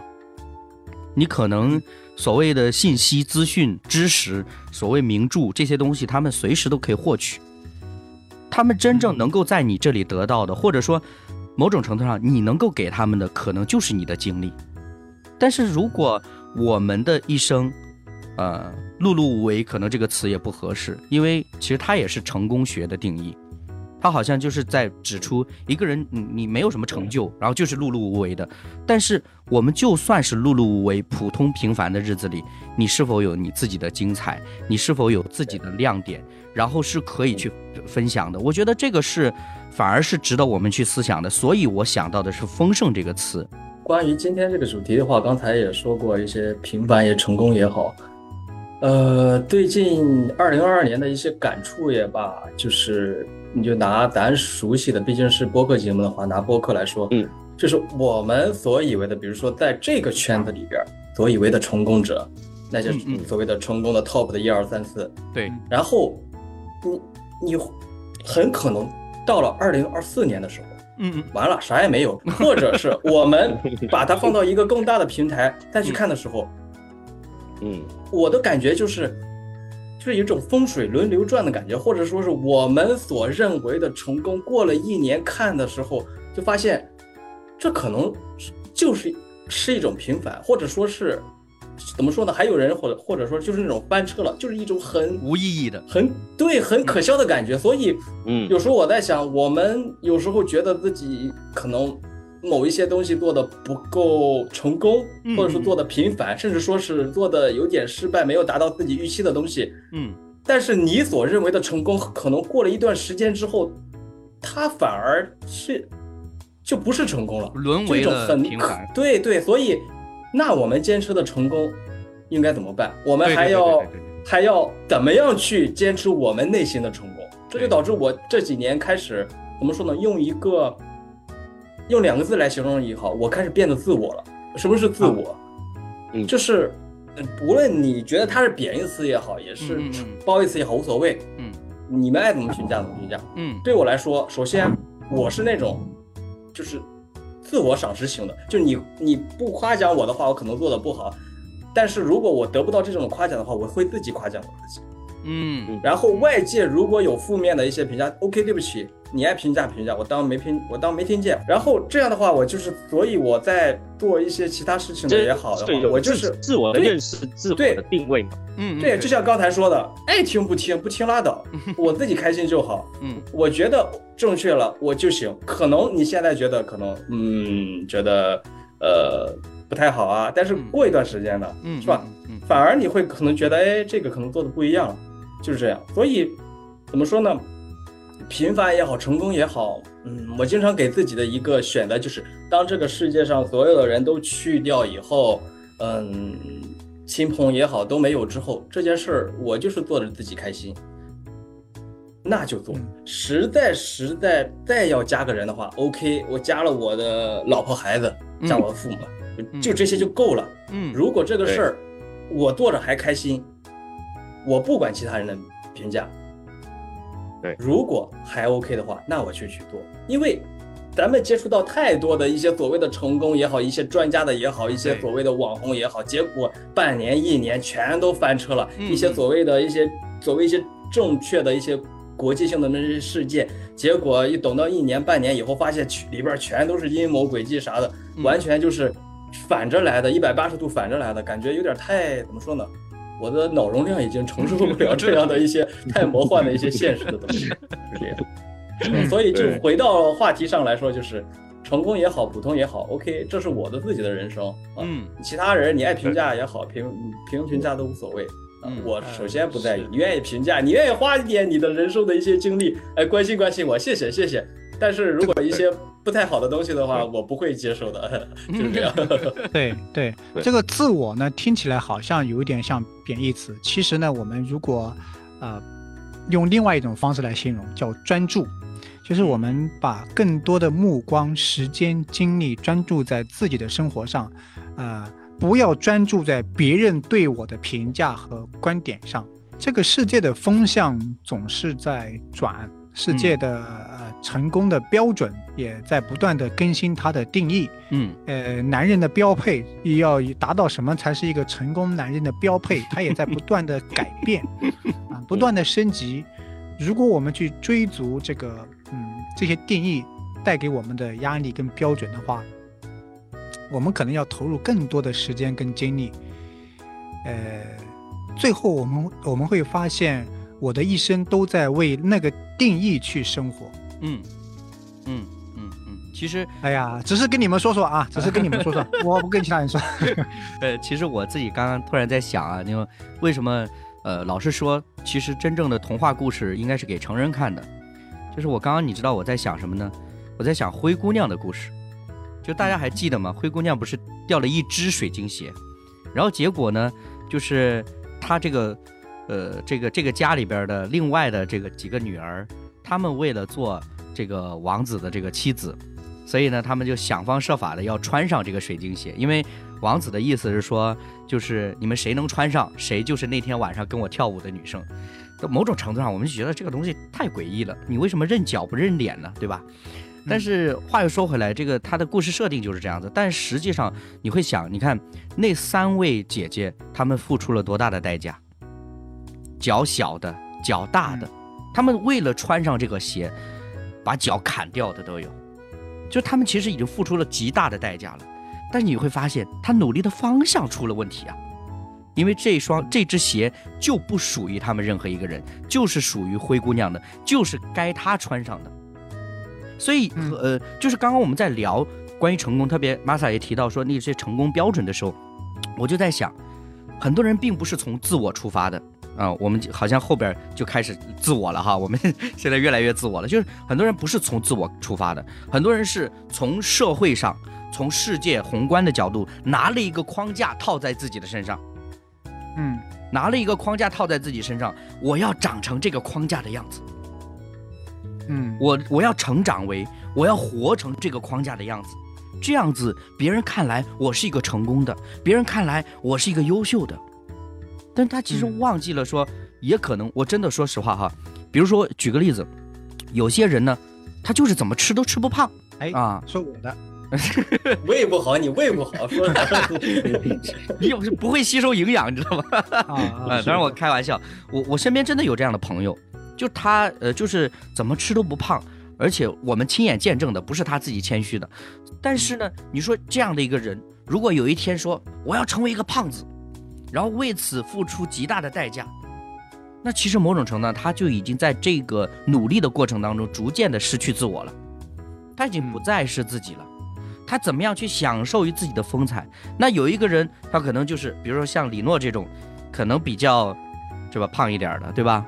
你可能所谓的信息、资讯、知识，所谓名著这些东西，他们随时都可以获取。他们真正能够在你这里得到的，或者说某种程度上你能够给他们的，可能就是你的经历。但是如果我们的一生，呃，碌碌无为，可能这个词也不合适，因为其实它也是成功学的定义，它好像就是在指出一个人，你你没有什么成就，然后就是碌碌无为的。但是我们就算是碌碌无为、普通平凡的日子里，你是否有你自己的精彩？你是否有自己的亮点？然后是可以去分享的。我觉得这个是反而是值得我们去思想的。所以我想到的是“丰盛”这个词。关于今天这个主题的话，刚才也说过一些平凡也成功也好。呃，最近二零二二年的一些感触也罢，就是你就拿咱熟悉的，毕竟是播客节目的话，拿播客来说，嗯，就是我们所以为的，比如说在这个圈子里边所以为的成功者，那些所谓的成功的 top 的一二三四，对。然后你你很可能到了二零二四年的时候，嗯嗯，完了啥也没有，或者是我们把它放到一个更大的平台再去看的时候。嗯，我的感觉就是，就是一种风水轮流转的感觉，或者说是我们所认为的成功，过了一年看的时候，就发现，这可能就是是一种平凡，或者说是怎么说呢？还有人或者或者说就是那种翻车了，就是一种很无意义的、很对、很可笑的感觉。所以，嗯，有时候我在想，我们有时候觉得自己可能。某一些东西做的不够成功，或者说做的频繁，甚至说是做的有点失败，没有达到自己预期的东西，嗯，但是你所认为的成功，可能过了一段时间之后，它反而是就不是成功了，沦为了平凡。对对，所以那我们坚持的成功应该怎么办？我们还要还要怎么样去坚持我们内心的成功？这就导致我这几年开始怎么说呢？用一个。用两个字来形容也好，我开始变得自我了。什么是自我？嗯，就是，无论你觉得它是贬义词也好，也是褒义词也好，无所谓。嗯，你们爱怎么评价怎么评价。嗯，对我来说，首先我是那种，就是自我赏识型的。就你你不夸奖我的话，我可能做的不好。但是如果我得不到这种夸奖的话，我会自己夸奖我自己。嗯，然后外界如果有负面的一些评价，OK，对不起。你爱评价评价，我当没听，我当没听见。然后这样的话，我就是，所以我在做一些其他事情的也好的话，我就是自我的认识、自我的定位嘛。嗯，对，就像刚才说的，爱听不听，不听拉倒，我自己开心就好。嗯，我觉得正确了我就行。可能你现在觉得可能，嗯，觉得呃不太好啊，但是过一段时间呢，嗯是吧？反而你会可能觉得，哎，这个可能做的不一样，就是这样。所以怎么说呢？平凡也好，成功也好，嗯，我经常给自己的一个选择就是，当这个世界上所有的人都去掉以后，嗯，亲朋也好都没有之后，这件事儿我就是做着自己开心，那就做。实在实在再要加个人的话，OK，我加了我的老婆孩子，加我的父母，就这些就够了。嗯，如果这个事儿我做着还开心，我不管其他人的评价。对，如果还 OK 的话，那我就去做。因为咱们接触到太多的一些所谓的成功也好，一些专家的也好，一些所谓的网红也好，结果半年一年全都翻车了。一些所谓的一些所谓一些正确的一些国际性的那些事件，结果一等到一年半年以后，发现里边全都是阴谋诡计啥的，完全就是反着来的，一百八十度反着来的，感觉有点太怎么说呢？我的脑容量已经承受不了这样的一些太魔幻的一些现实的东西，是这样。所以就回到话题上来说，就是成功也好，普通也好，OK，这是我的自己的人生。嗯，其他人你爱评价也好，评评评价都无所谓。嗯，我首先不在意，你愿意评价，你愿意花一点你的人生的一些精力，哎，关心关心我，谢谢谢谢。但是如果一些不太好的东西的话，我不会接受的，就是这样。对对，这个自我呢，听起来好像有一点像贬义词。其实呢，我们如果，呃，用另外一种方式来形容，叫专注，就是我们把更多的目光、时间、精力专注在自己的生活上，呃，不要专注在别人对我的评价和观点上。这个世界的风向总是在转，世界的呃成功的标准也在不断的更新它的定义。嗯，呃，男人的标配要达到什么才是一个成功男人的标配，它也在不断的改变，啊，不断的升级。如果我们去追逐这个，嗯，这些定义带给我们的压力跟标准的话，我们可能要投入更多的时间跟精力，呃。最后，我们我们会发现，我的一生都在为那个定义去生活。嗯，嗯嗯嗯。其实，哎呀，只是跟你们说说啊，只是跟你们说说，我不跟其他人说。呃，其实我自己刚刚突然在想啊，因为为什么呃老是说，其实真正的童话故事应该是给成人看的。就是我刚刚你知道我在想什么呢？我在想灰姑娘的故事。就大家还记得吗？灰姑娘不是掉了一只水晶鞋，然后结果呢，就是。她这个，呃，这个这个家里边的另外的这个几个女儿，他们为了做这个王子的这个妻子，所以呢，他们就想方设法的要穿上这个水晶鞋，因为王子的意思是说，就是你们谁能穿上，谁就是那天晚上跟我跳舞的女生。某种程度上，我们就觉得这个东西太诡异了，你为什么认脚不认脸呢？对吧？但是话又说回来，这个他的故事设定就是这样子。但实际上你会想，你看那三位姐姐，她们付出了多大的代价？脚小的、脚大的，他们为了穿上这个鞋，把脚砍掉的都有。就他们其实已经付出了极大的代价了。但是你会发现，他努力的方向出了问题啊！因为这双这只鞋就不属于他们任何一个人，就是属于灰姑娘的，就是该她穿上的。所以，呃，就是刚刚我们在聊关于成功，特别 Masa 也提到说那些成功标准的时候，我就在想，很多人并不是从自我出发的啊。我们好像后边就开始自我了哈，我们 现在越来越自我了。就是很多人不是从自我出发的，很多人是从社会上、从世界宏观的角度拿了一个框架套在自己的身上，嗯，拿了一个框架套在自己身上，我要长成这个框架的样子。嗯，我我要成长为，我要活成这个框架的样子，这样子别人看来我是一个成功的，别人看来我是一个优秀的，但他其实忘记了说，也可能我真的说实话哈，比如说举个例子，有些人呢，他就是怎么吃都吃不胖，哎啊，说我的，胃不好，你胃不好，说 你又是不会吸收营养，你知道吗？啊，当然我开玩笑，我我身边真的有这样的朋友。就他呃，就是怎么吃都不胖，而且我们亲眼见证的，不是他自己谦虚的。但是呢，你说这样的一个人，如果有一天说我要成为一个胖子，然后为此付出极大的代价，那其实某种程度上他就已经在这个努力的过程当中，逐渐的失去自我了。他已经不再是自己了。他怎么样去享受于自己的风采？那有一个人，他可能就是，比如说像李诺这种，可能比较，对吧，胖一点的，对吧？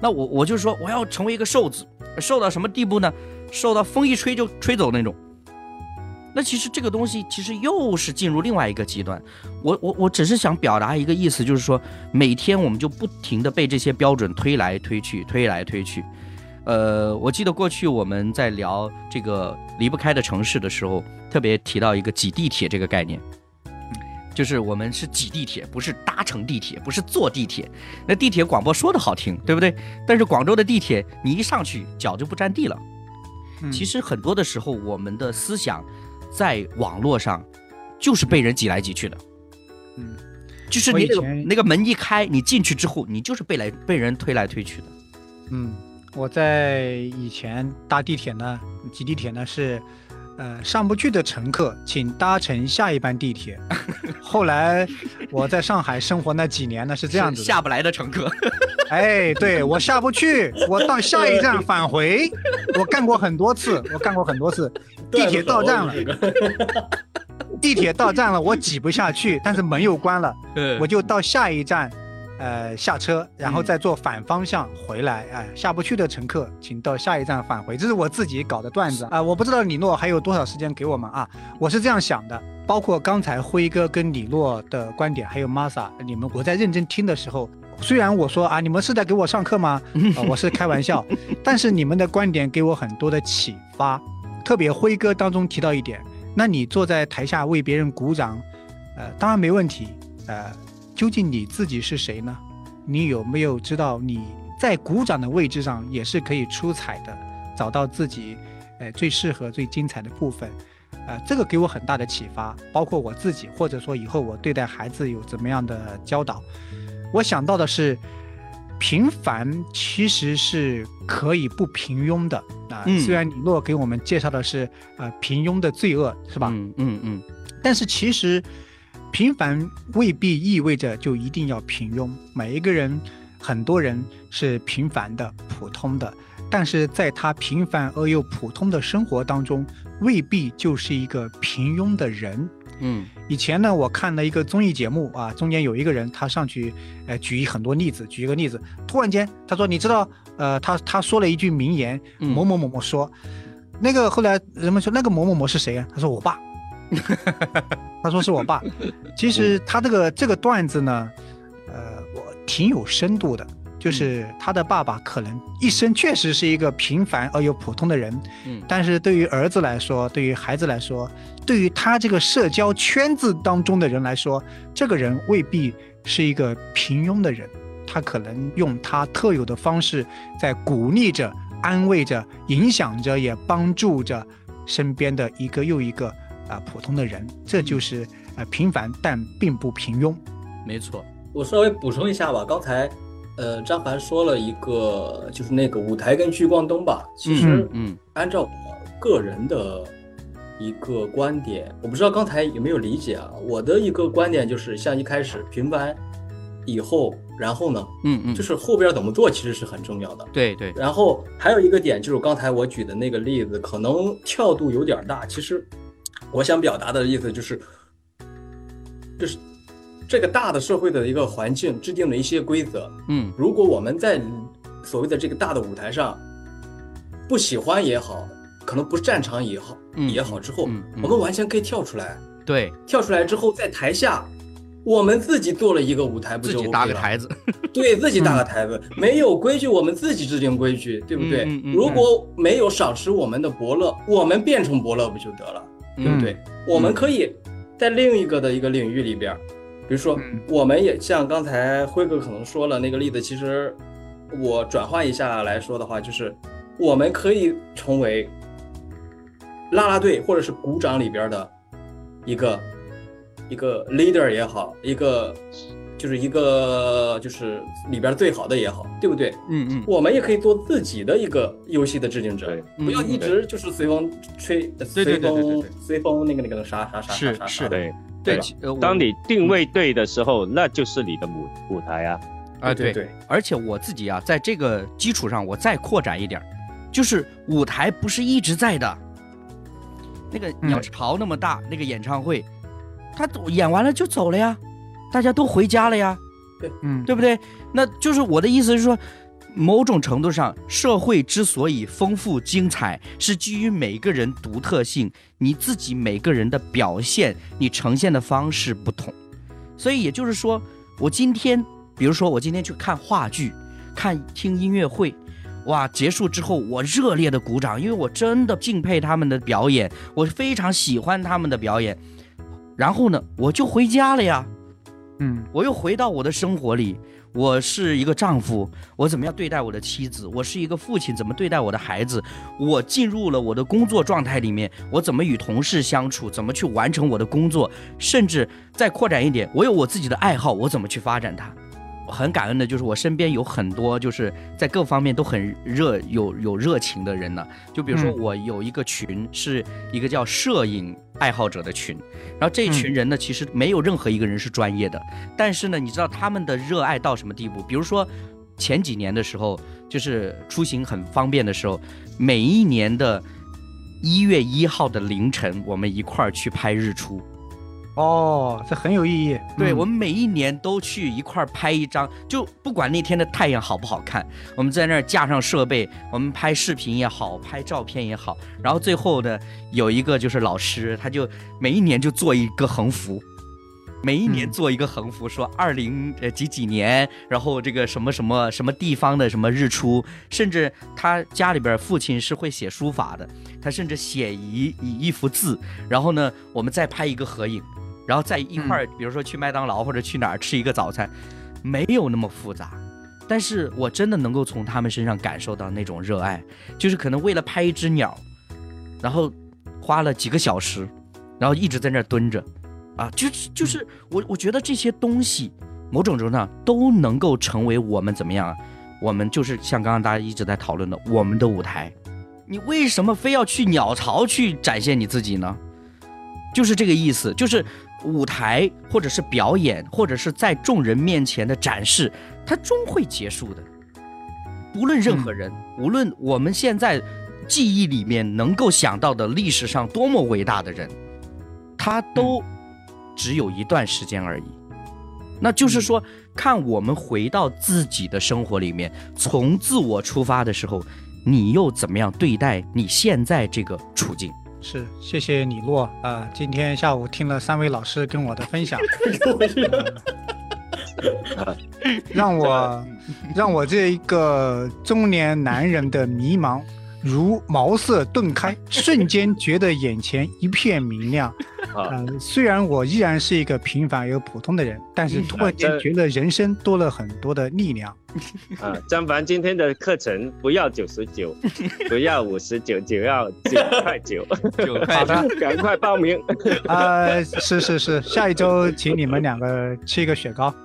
那我我就说我要成为一个瘦子，瘦到什么地步呢？瘦到风一吹就吹走那种。那其实这个东西其实又是进入另外一个极端。我我我只是想表达一个意思，就是说每天我们就不停的被这些标准推来推去，推来推去。呃，我记得过去我们在聊这个离不开的城市的时候，特别提到一个挤地铁这个概念。就是我们是挤地铁，不是搭乘地铁，不是坐地铁。那地铁广播说的好听，对不对？但是广州的地铁，你一上去脚就不沾地了。其实很多的时候，我们的思想在网络上就是被人挤来挤去的。嗯，就是你那个那个门一开，你进去之后，你就是被来被人推来推去的。嗯，我在以前搭地铁呢，挤地铁呢是。呃，上不去的乘客，请搭乘下一班地铁。后来我在上海生活那几年呢，是这样子：下不来的乘客。哎，对我下不去，我到下一站返回。我干过很多次，我干过很多次。地铁到站了，地铁到站了，我挤不下去，但是门又关了，我就到下一站。呃，下车，然后再坐反方向回来。哎，下不去的乘客，请到下一站返回。这是我自己搞的段子啊，我不知道李诺还有多少时间给我们啊。我是这样想的，包括刚才辉哥跟李诺的观点，还有 Masa，你们我在认真听的时候，虽然我说啊，你们是在给我上课吗？啊，我是开玩笑，但是你们的观点给我很多的启发。特别辉哥当中提到一点，那你坐在台下为别人鼓掌，呃，当然没问题。呃，究竟你自己是谁呢？你有没有知道你在鼓掌的位置上也是可以出彩的，找到自己，呃，最适合、最精彩的部分？呃，这个给我很大的启发，包括我自己，或者说以后我对待孩子有怎么样的教导，我想到的是，平凡其实是可以不平庸的啊。虽然李诺给我们介绍的是呃平庸的罪恶，是吧？嗯嗯嗯。但是其实平凡未必意味着就一定要平庸。每一个人，很多人是平凡的、普通的，但是在他平凡而又普通的生活当中。未必就是一个平庸的人。嗯，以前呢，我看了一个综艺节目啊，中间有一个人，他上去，呃，举很多例子，举一个例子，突然间他说：“你知道，呃，他他说了一句名言，某某某某说，那个后来人们说那个某某某是谁啊？他说我爸，他说是我爸。其实他这个这个段子呢，呃，我挺有深度的。”就是他的爸爸可能一生确实是一个平凡而又普通的人，嗯，但是对于儿子来说，对于孩子来说，对于他这个社交圈子当中的人来说，这个人未必是一个平庸的人，他可能用他特有的方式在鼓励着、安慰着、影响着，也帮助着身边的一个又一个啊普通的人，这就是呃平凡但并不平庸。没错，我稍微补充一下吧，刚才。呃，张凡说了一个，就是那个舞台跟聚光灯吧。其实，嗯，按照我个人的一个观点，我不知道刚才有没有理解啊。我的一个观点就是，像一开始平凡，以后，然后呢，嗯嗯，就是后边怎么做其实是很重要的。对对。然后还有一个点就是刚才我举的那个例子，可能跳度有点大。其实我想表达的意思就是，就是。这个大的社会的一个环境制定了一些规则，嗯，如果我们在所谓的这个大的舞台上不喜欢也好，可能不擅长也好，也好之后，我们完全可以跳出来，对，跳出来之后在台下，我们自己做了一个舞台，不就自己搭个台子，对自己搭个台子，没有规矩，我们自己制定规矩，对不对？如果没有赏识我们的伯乐，我们变成伯乐不就得了，对不对？我们可以在另一个的一个领域里边。比如说，我们也像刚才辉哥可能说了那个例子，其实我转换一下来说的话，就是我们可以成为啦啦队或者是鼓掌里边的一个一个 leader 也好，一个就是一个就是里边最好的也好，对不对？嗯嗯，我们也可以做自己的一个游戏的制定者，不要一直就是随风吹，随风随风那个那个啥啥啥啥啥，是对。对，当你定位对的时候，那就是你的舞舞台啊！啊，对对。而且我自己啊，在这个基础上，我再扩展一点，就是舞台不是一直在的。那个鸟巢那么大，那个演唱会，他演完了就走了呀，大家都回家了呀。对，嗯，对不对？那就是我的意思是说。某种程度上，社会之所以丰富精彩，是基于每个人独特性，你自己每个人的表现，你呈现的方式不同。所以也就是说，我今天，比如说我今天去看话剧，看听音乐会，哇，结束之后我热烈的鼓掌，因为我真的敬佩他们的表演，我非常喜欢他们的表演。然后呢，我就回家了呀，嗯，我又回到我的生活里。我是一个丈夫，我怎么样对待我的妻子？我是一个父亲，怎么对待我的孩子？我进入了我的工作状态里面，我怎么与同事相处？怎么去完成我的工作？甚至再扩展一点，我有我自己的爱好，我怎么去发展它？很感恩的就是我身边有很多就是在各方面都很热有有热情的人呢。就比如说我有一个群，是一个叫摄影爱好者的群，然后这群人呢，其实没有任何一个人是专业的，但是呢，你知道他们的热爱到什么地步？比如说前几年的时候，就是出行很方便的时候，每一年的一月一号的凌晨，我们一块儿去拍日出。哦，这很有意义。对我们每一年都去一块拍一张，就不管那天的太阳好不好看，我们在那儿架上设备，我们拍视频也好，拍照片也好。然后最后呢，有一个就是老师，他就每一年就做一个横幅，每一年做一个横幅，说二零呃几几年，然后这个什么什么什么地方的什么日出，甚至他家里边父亲是会写书法的，他甚至写一一一幅字，然后呢，我们再拍一个合影，然后再一块儿，比如说去麦当劳或者去哪儿吃一个早餐，没有那么复杂，但是我真的能够从他们身上感受到那种热爱，就是可能为了拍一只鸟，然后花了几个小时，然后一直在那儿蹲着。啊，就是就是我我觉得这些东西，某种程度上都能够成为我们怎么样啊？我们就是像刚刚大家一直在讨论的，我们的舞台。你为什么非要去鸟巢去展现你自己呢？就是这个意思，就是舞台或者是表演，或者是在众人面前的展示，它终会结束的。无论任何人，无论我们现在记忆里面能够想到的历史上多么伟大的人，他都。只有一段时间而已，那就是说，看我们回到自己的生活里面，从自我出发的时候，你又怎么样对待你现在这个处境？是，谢谢李洛啊，今天下午听了三位老师跟我的分享，让我让我这一个中年男人的迷茫如茅塞顿开，瞬间觉得眼前一片明亮。嗯，虽然我依然是一个平凡又普通的人，但是突然间觉得人生多了很多的力量。啊，张凡今天的课程不要九十九，不要五十九，只要九块九。九块，好的，赶快报名。啊，是是是，下一周请你们两个吃一个雪糕。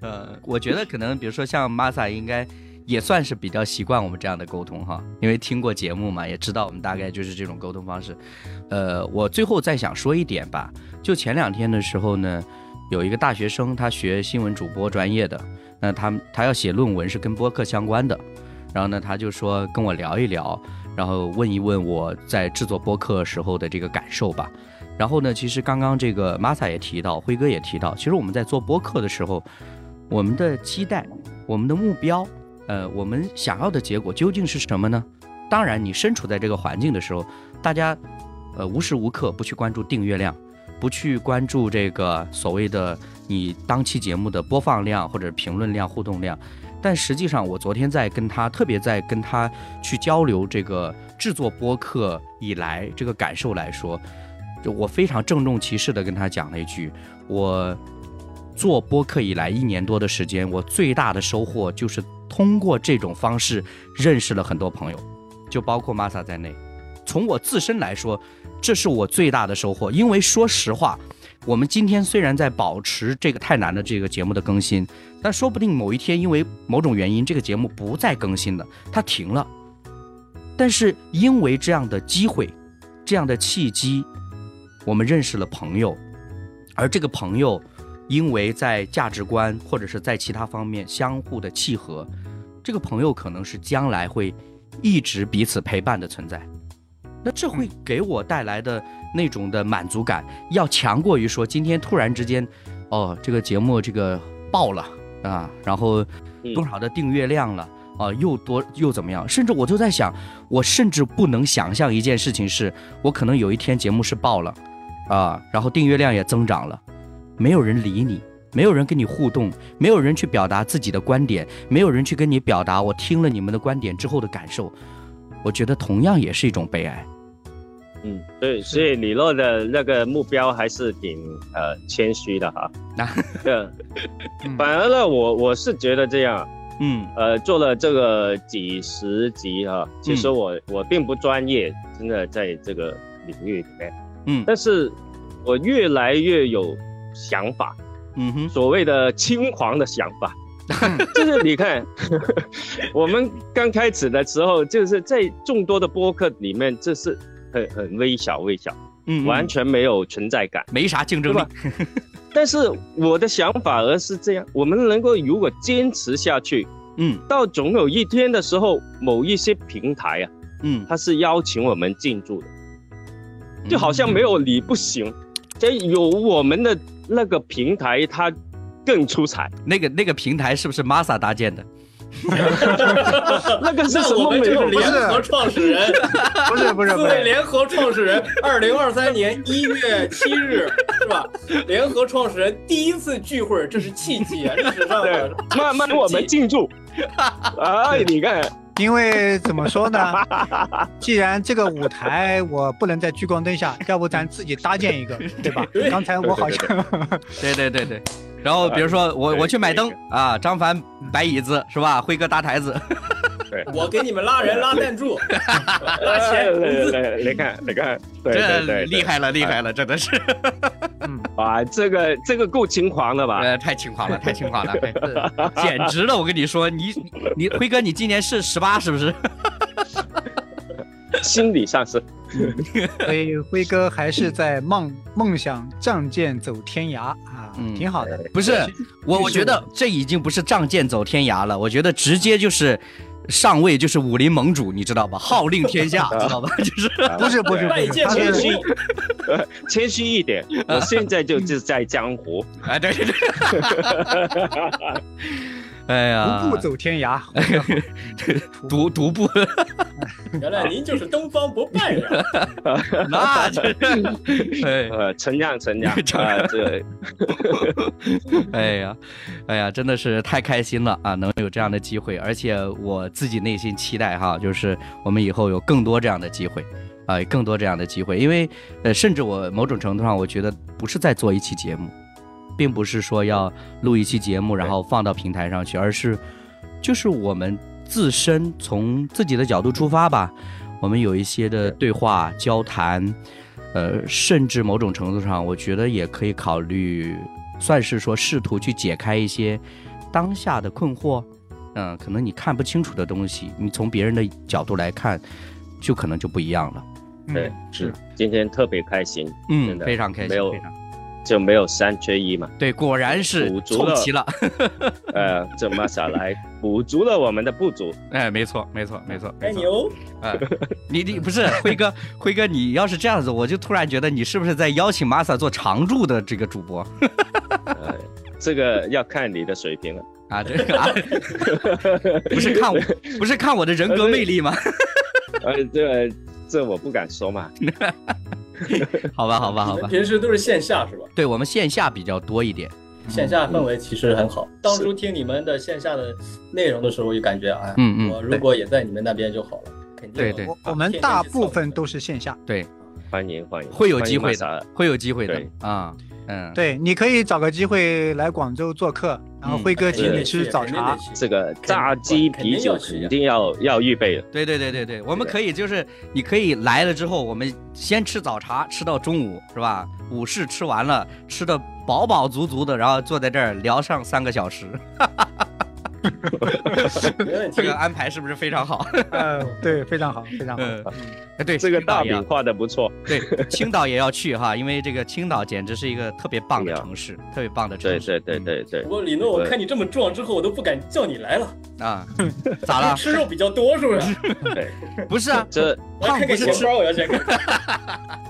呃，我觉得可能，比如说像 Masa 应该。也算是比较习惯我们这样的沟通哈，因为听过节目嘛，也知道我们大概就是这种沟通方式。呃，我最后再想说一点吧，就前两天的时候呢，有一个大学生他学新闻主播专业的，那他他要写论文是跟播客相关的，然后呢他就说跟我聊一聊，然后问一问我在制作播客时候的这个感受吧。然后呢，其实刚刚这个 Masa 也提到，辉哥也提到，其实我们在做播客的时候，我们的期待，我们的目标。呃，我们想要的结果究竟是什么呢？当然，你身处在这个环境的时候，大家，呃，无时无刻不去关注订阅量，不去关注这个所谓的你当期节目的播放量或者评论量、互动量。但实际上，我昨天在跟他，特别在跟他去交流这个制作播客以来这个感受来说，就我非常郑重其事的跟他讲了一句，我做播客以来一年多的时间，我最大的收获就是。通过这种方式认识了很多朋友，就包括玛萨在内。从我自身来说，这是我最大的收获。因为说实话，我们今天虽然在保持这个太难的这个节目的更新，但说不定某一天因为某种原因，这个节目不再更新了，它停了。但是因为这样的机会，这样的契机，我们认识了朋友，而这个朋友。因为在价值观或者是在其他方面相互的契合，这个朋友可能是将来会一直彼此陪伴的存在。那这会给我带来的那种的满足感，要强过于说今天突然之间，哦，这个节目这个爆了啊，然后多少的订阅量了啊，又多又怎么样？甚至我就在想，我甚至不能想象一件事情是，我可能有一天节目是爆了啊，然后订阅量也增长了。没有人理你，没有人跟你互动，没有人去表达自己的观点，没有人去跟你表达我听了你们的观点之后的感受，我觉得同样也是一种悲哀。嗯，对，所以李洛的那个目标还是挺呃谦虚的哈。那对，反而呢，我我是觉得这样，嗯，呃，做了这个几十集哈，其实我我并不专业，真的在这个领域里面，嗯，但是我越来越有。想法，嗯哼，所谓的轻狂的想法，就是你看，我们刚开始的时候，就是在众多的播客里面，这是很很微小微小，嗯，完全没有存在感，没啥竞争力。但是我的想法而是这样，我们能够如果坚持下去，嗯，到总有一天的时候，某一些平台啊，嗯，它是邀请我们进驻的，就好像没有你不行，这有我们的。那个平台它更出彩，那个那个平台是不是 Masa 搭建的？那个是什么？联合创始人，不是 不是，四位联合创始人，二零二三年一月七日是吧？联合创始人第一次聚会，这是契机啊，历史上的。慢慢我们庆祝。哎，你看。因为怎么说呢？既然这个舞台我不能在聚光灯下，要不咱自己搭建一个，对吧？刚才我好像，对对 对对。然后比如说我我去买灯啊，张凡摆椅子是吧？辉哥搭台子。对，我给你们拉人拉赞助，拉钱来来，你看你看，这厉害了厉害了，真的是。哇，这个这个够轻狂的吧？呃，太轻狂了，太轻狂了，简直了！我跟你说，你你辉哥，你今年是十八是不是？心理上是。所以辉哥还是在梦梦想仗剑走天涯啊，挺好的。不是我，我觉得这已经不是仗剑走天涯了，我觉得直接就是。上位就是武林盟主，你知道吧？号令天下，知道吧？就是不是不是，谦虚，谦虚一点。我现在就是在江湖。哎，对对对。哎呀，独步走天涯，独独步。原来您就是东方不败呀！那就是，呃，成长成长啊，这，哎呀，哎呀，真的是太开心了啊！能有这样的机会，而且我自己内心期待哈，就是我们以后有更多这样的机会啊，更多这样的机会，因为呃，甚至我某种程度上，我觉得不是在做一期节目。并不是说要录一期节目，然后放到平台上去，而是就是我们自身从自己的角度出发吧，我们有一些的对话交谈，呃，甚至某种程度上，我觉得也可以考虑，算是说试图去解开一些当下的困惑，嗯，可能你看不清楚的东西，你从别人的角度来看，就可能就不一样了。对，是今天特别开心，嗯，非常开心，没有。就没有三缺一嘛？对，果然是补足了。呃，这么下来补足了我们的不足。哎，没错，没错，没错。哎牛！哎，你你不是辉哥，辉哥，你要是这样子，我就突然觉得你是不是在邀请 Masa 做常驻的这个主播？呃，这个要看你的水平了啊！这个啊，不是看我，不是看我的人格魅力吗？呃，这这我不敢说嘛。好吧，好吧，好吧。平时都是线下是吧？对，我们线下比较多一点。线下氛围其实很好。当初听你们的线下的内容的时候，就感觉哎，嗯嗯，我如果也在你们那边就好了。肯定。对对，我们大部分都是线下。对，欢迎欢迎，会有机会的，会有机会的啊。嗯，对，你可以找个机会来广州做客，然后辉哥请你吃早茶。这个炸鸡啤酒肯定要要预备的。对对对对对，我们可以就是你可以来了之后，我们先吃早茶，吃到中午是吧？午市吃完了，吃的饱饱足足的，然后坐在这儿聊上三个小时。这个安排是不是非常好？嗯，对，非常好，非常好。哎，对，这个大饼画的不错。对，青岛也要去哈，因为这个青岛简直是一个特别棒的城市，特别棒的城市。对对对对对。不过李诺，我看你这么壮之后，我都不敢叫你来了啊！咋了？吃肉比较多是不是？对，不是啊，这胖不是吃。我要先看。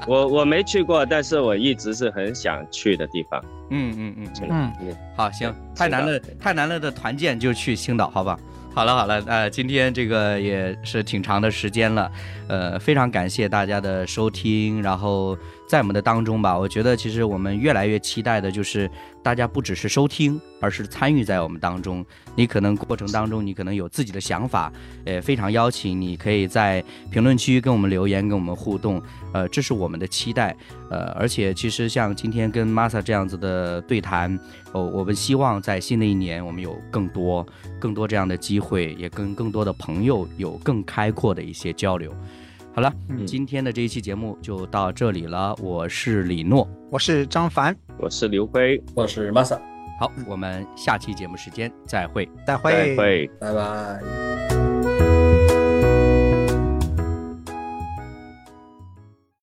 我我没去过，但是我一直是很想去的地方。嗯嗯嗯嗯嗯，好，行，太难了，太难了的团建就去青岛，好吧？好了好了，呃，今天这个也是挺长的时间了，呃，非常感谢大家的收听，然后在我们的当中吧，我觉得其实我们越来越期待的就是大家不只是收听，而是参与在我们当中。你可能过程当中，你可能有自己的想法，呃，非常邀请你可以在评论区跟我们留言，跟我们互动，呃，这是我们的期待，呃，而且其实像今天跟 Masa 这样子的对谈，哦，我们希望在新的一年，我们有更多、更多这样的机会，也跟更多的朋友有更开阔的一些交流。好了，今天的这一期节目就到这里了，我是李诺，我是张凡，我是刘辉，我是 Masa。好，我们下期节目时间再会，再会，再会，拜拜。